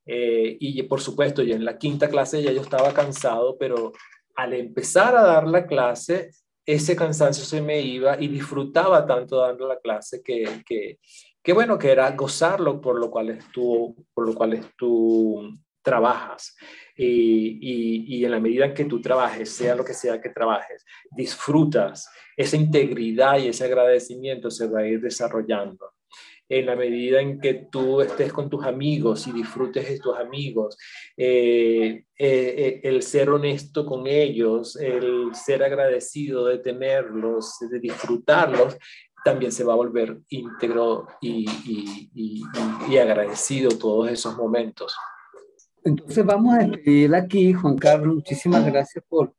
Eh, y por supuesto, yo en la quinta clase ya yo estaba cansado, pero al empezar a dar la clase, ese cansancio se me iba y disfrutaba tanto dando la clase que, que, Qué bueno que era gozarlo por lo cual tú, por lo cual tú trabajas. Y, y, en la medida en que tú trabajes, sea lo que sea que trabajes, disfrutas, esa integridad y ese agradecimiento se va a ir desarrollando. En la medida en que tú estés con tus amigos y disfrutes de tus amigos, eh, eh, eh, el ser honesto con ellos, el ser agradecido de tenerlos, de disfrutarlos, también se va a volver íntegro y, y, y, agradecido todos esos momentos. Entonces vamos a despedir aquí, Juan Carlos. Muchísimas gracias por,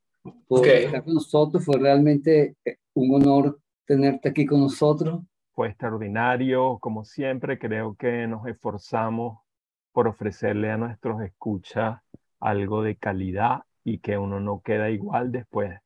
por estar con nosotros. Fue realmente eh, un honor tenerte aquí con nosotros. Fue extraordinario, como siempre. Creo que nos esforzamos por ofrecerle a nuestros escuchas algo de calidad y que uno no queda igual después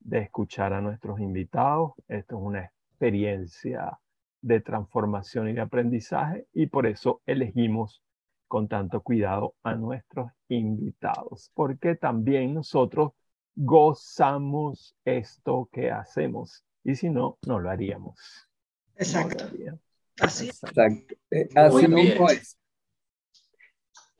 de escuchar a nuestros invitados. Esto es una experiencia de transformación y de aprendizaje y por eso elegimos con tanto cuidado a nuestros invitados, porque también nosotros gozamos esto que hacemos y si no, no lo haríamos. Exacto. Así, Exacto. Eh, así es.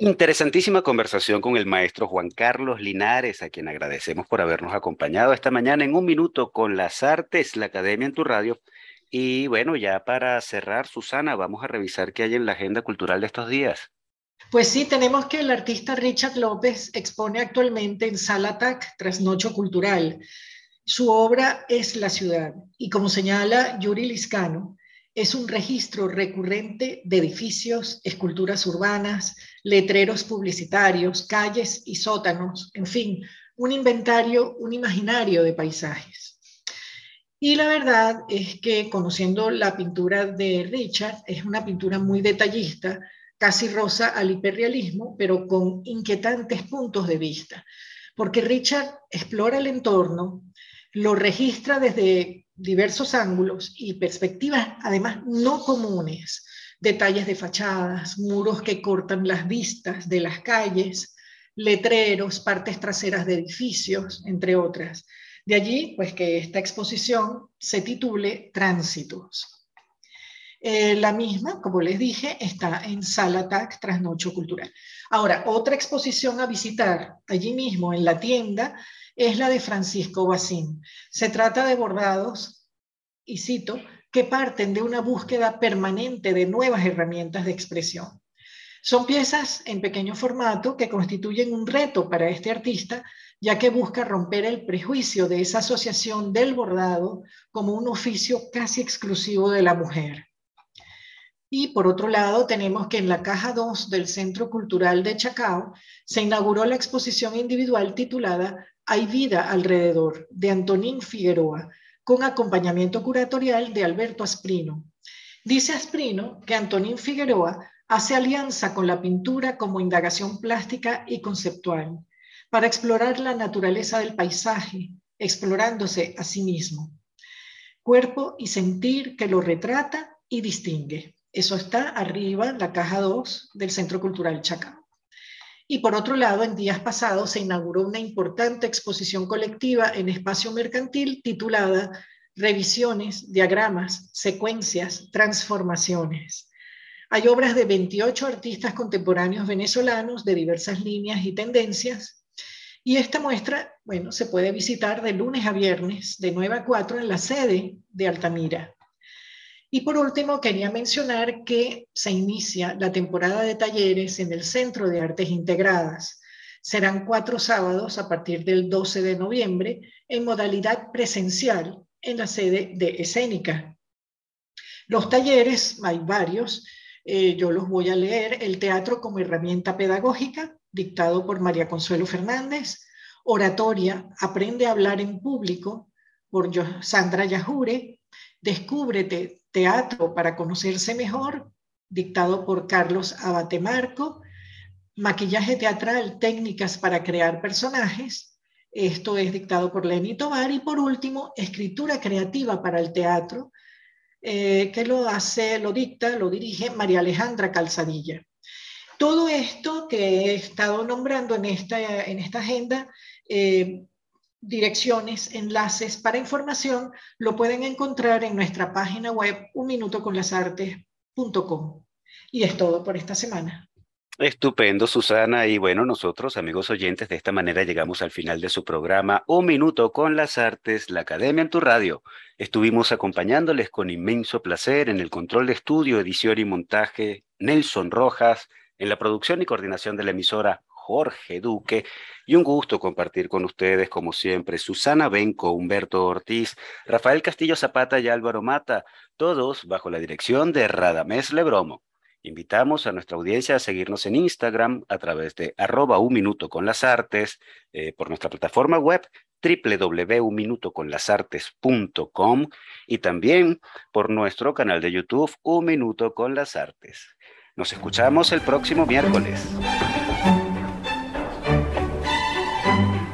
Interesantísima conversación con el maestro Juan Carlos Linares, a quien agradecemos por habernos acompañado esta mañana en un minuto con las artes, la Academia en tu radio, Y bueno, ya para cerrar, Susana, vamos a revisar qué hay en la agenda cultural de estos días. Pues sí, tenemos que el artista Richard López expone actualmente en Sala TAC, Trasnocho Cultural. Su obra es La ciudad y como señala Yuri Liscano, es un registro recurrente de edificios, esculturas urbanas, letreros publicitarios, calles y sótanos, en fin, un inventario, un imaginario de paisajes. Y la verdad es que conociendo la pintura de Richard, es una pintura muy detallista, casi rosa al hiperrealismo, pero con inquietantes puntos de vista, porque Richard explora el entorno, lo registra desde diversos ángulos y perspectivas, además no comunes, detalles de fachadas, muros que cortan las vistas de las calles, letreros, partes traseras de edificios, entre otras. De allí, pues que esta exposición se titule Tránsitos. Eh, la misma, como les dije, está en Sala TAC Trasnocho Cultural. Ahora, otra exposición a visitar allí mismo en la tienda es la de Francisco Bacín. Se trata de bordados, y cito, que parten de una búsqueda permanente de nuevas herramientas de expresión. Son piezas en pequeño formato que constituyen un reto para este artista, ya que busca romper el prejuicio de esa asociación del bordado como un oficio casi exclusivo de la mujer. Y por otro lado, tenemos que en la caja 2 del Centro Cultural de Chacao se inauguró la exposición individual titulada hay vida alrededor, de Antonín Figueroa, con acompañamiento curatorial de Alberto Asprino. Dice Asprino que Antonín Figueroa hace alianza con la pintura como indagación plástica y conceptual para explorar la naturaleza del paisaje, explorándose a sí mismo. Cuerpo y sentir que lo retrata y distingue. Eso está arriba, en la caja 2 del Centro Cultural Chacao. Y por otro lado, en días pasados se inauguró una importante exposición colectiva en espacio mercantil titulada Revisiones, diagramas, secuencias, transformaciones. Hay obras de 28 artistas contemporáneos venezolanos de diversas líneas y tendencias. Y esta muestra, bueno, se puede visitar de lunes a viernes, de 9 a 4, en la sede de Altamira. Y por último, quería mencionar que se inicia la temporada de talleres en el Centro de Artes Integradas. Serán cuatro sábados a partir del 12 de noviembre en modalidad presencial en la sede de Escénica. Los talleres, hay varios, eh, yo los voy a leer, el teatro como herramienta pedagógica, dictado por María Consuelo Fernández, oratoria, aprende a hablar en público, por Sandra Yajure, descúbrete, Teatro para conocerse mejor, dictado por Carlos Abate Marco, Maquillaje teatral, técnicas para crear personajes, esto es dictado por Lenny Tovar, y por último, Escritura creativa para el teatro, eh, que lo hace, lo dicta, lo dirige María Alejandra Calzadilla. Todo esto que he estado nombrando en esta, en esta agenda eh, direcciones, enlaces para información, lo pueden encontrar en nuestra página web unminutoconlasartes.com. Y es todo por esta semana. Estupendo, Susana. Y bueno, nosotros, amigos oyentes, de esta manera llegamos al final de su programa Un Minuto con las Artes, la Academia en tu Radio. Estuvimos acompañándoles con inmenso placer en el control de estudio, edición y montaje, Nelson Rojas, en la producción y coordinación de la emisora Jorge Duque y un gusto compartir con ustedes, como siempre, Susana Benco, Humberto Ortiz, Rafael Castillo Zapata y Álvaro Mata, todos bajo la dirección de Radamés Lebromo. Invitamos a nuestra audiencia a seguirnos en Instagram a través de arroba un minuto con las artes, eh, por nuestra plataforma web www.unminutoconlasartes.com y también por nuestro canal de YouTube Un Minuto con las Artes. Nos escuchamos el próximo miércoles.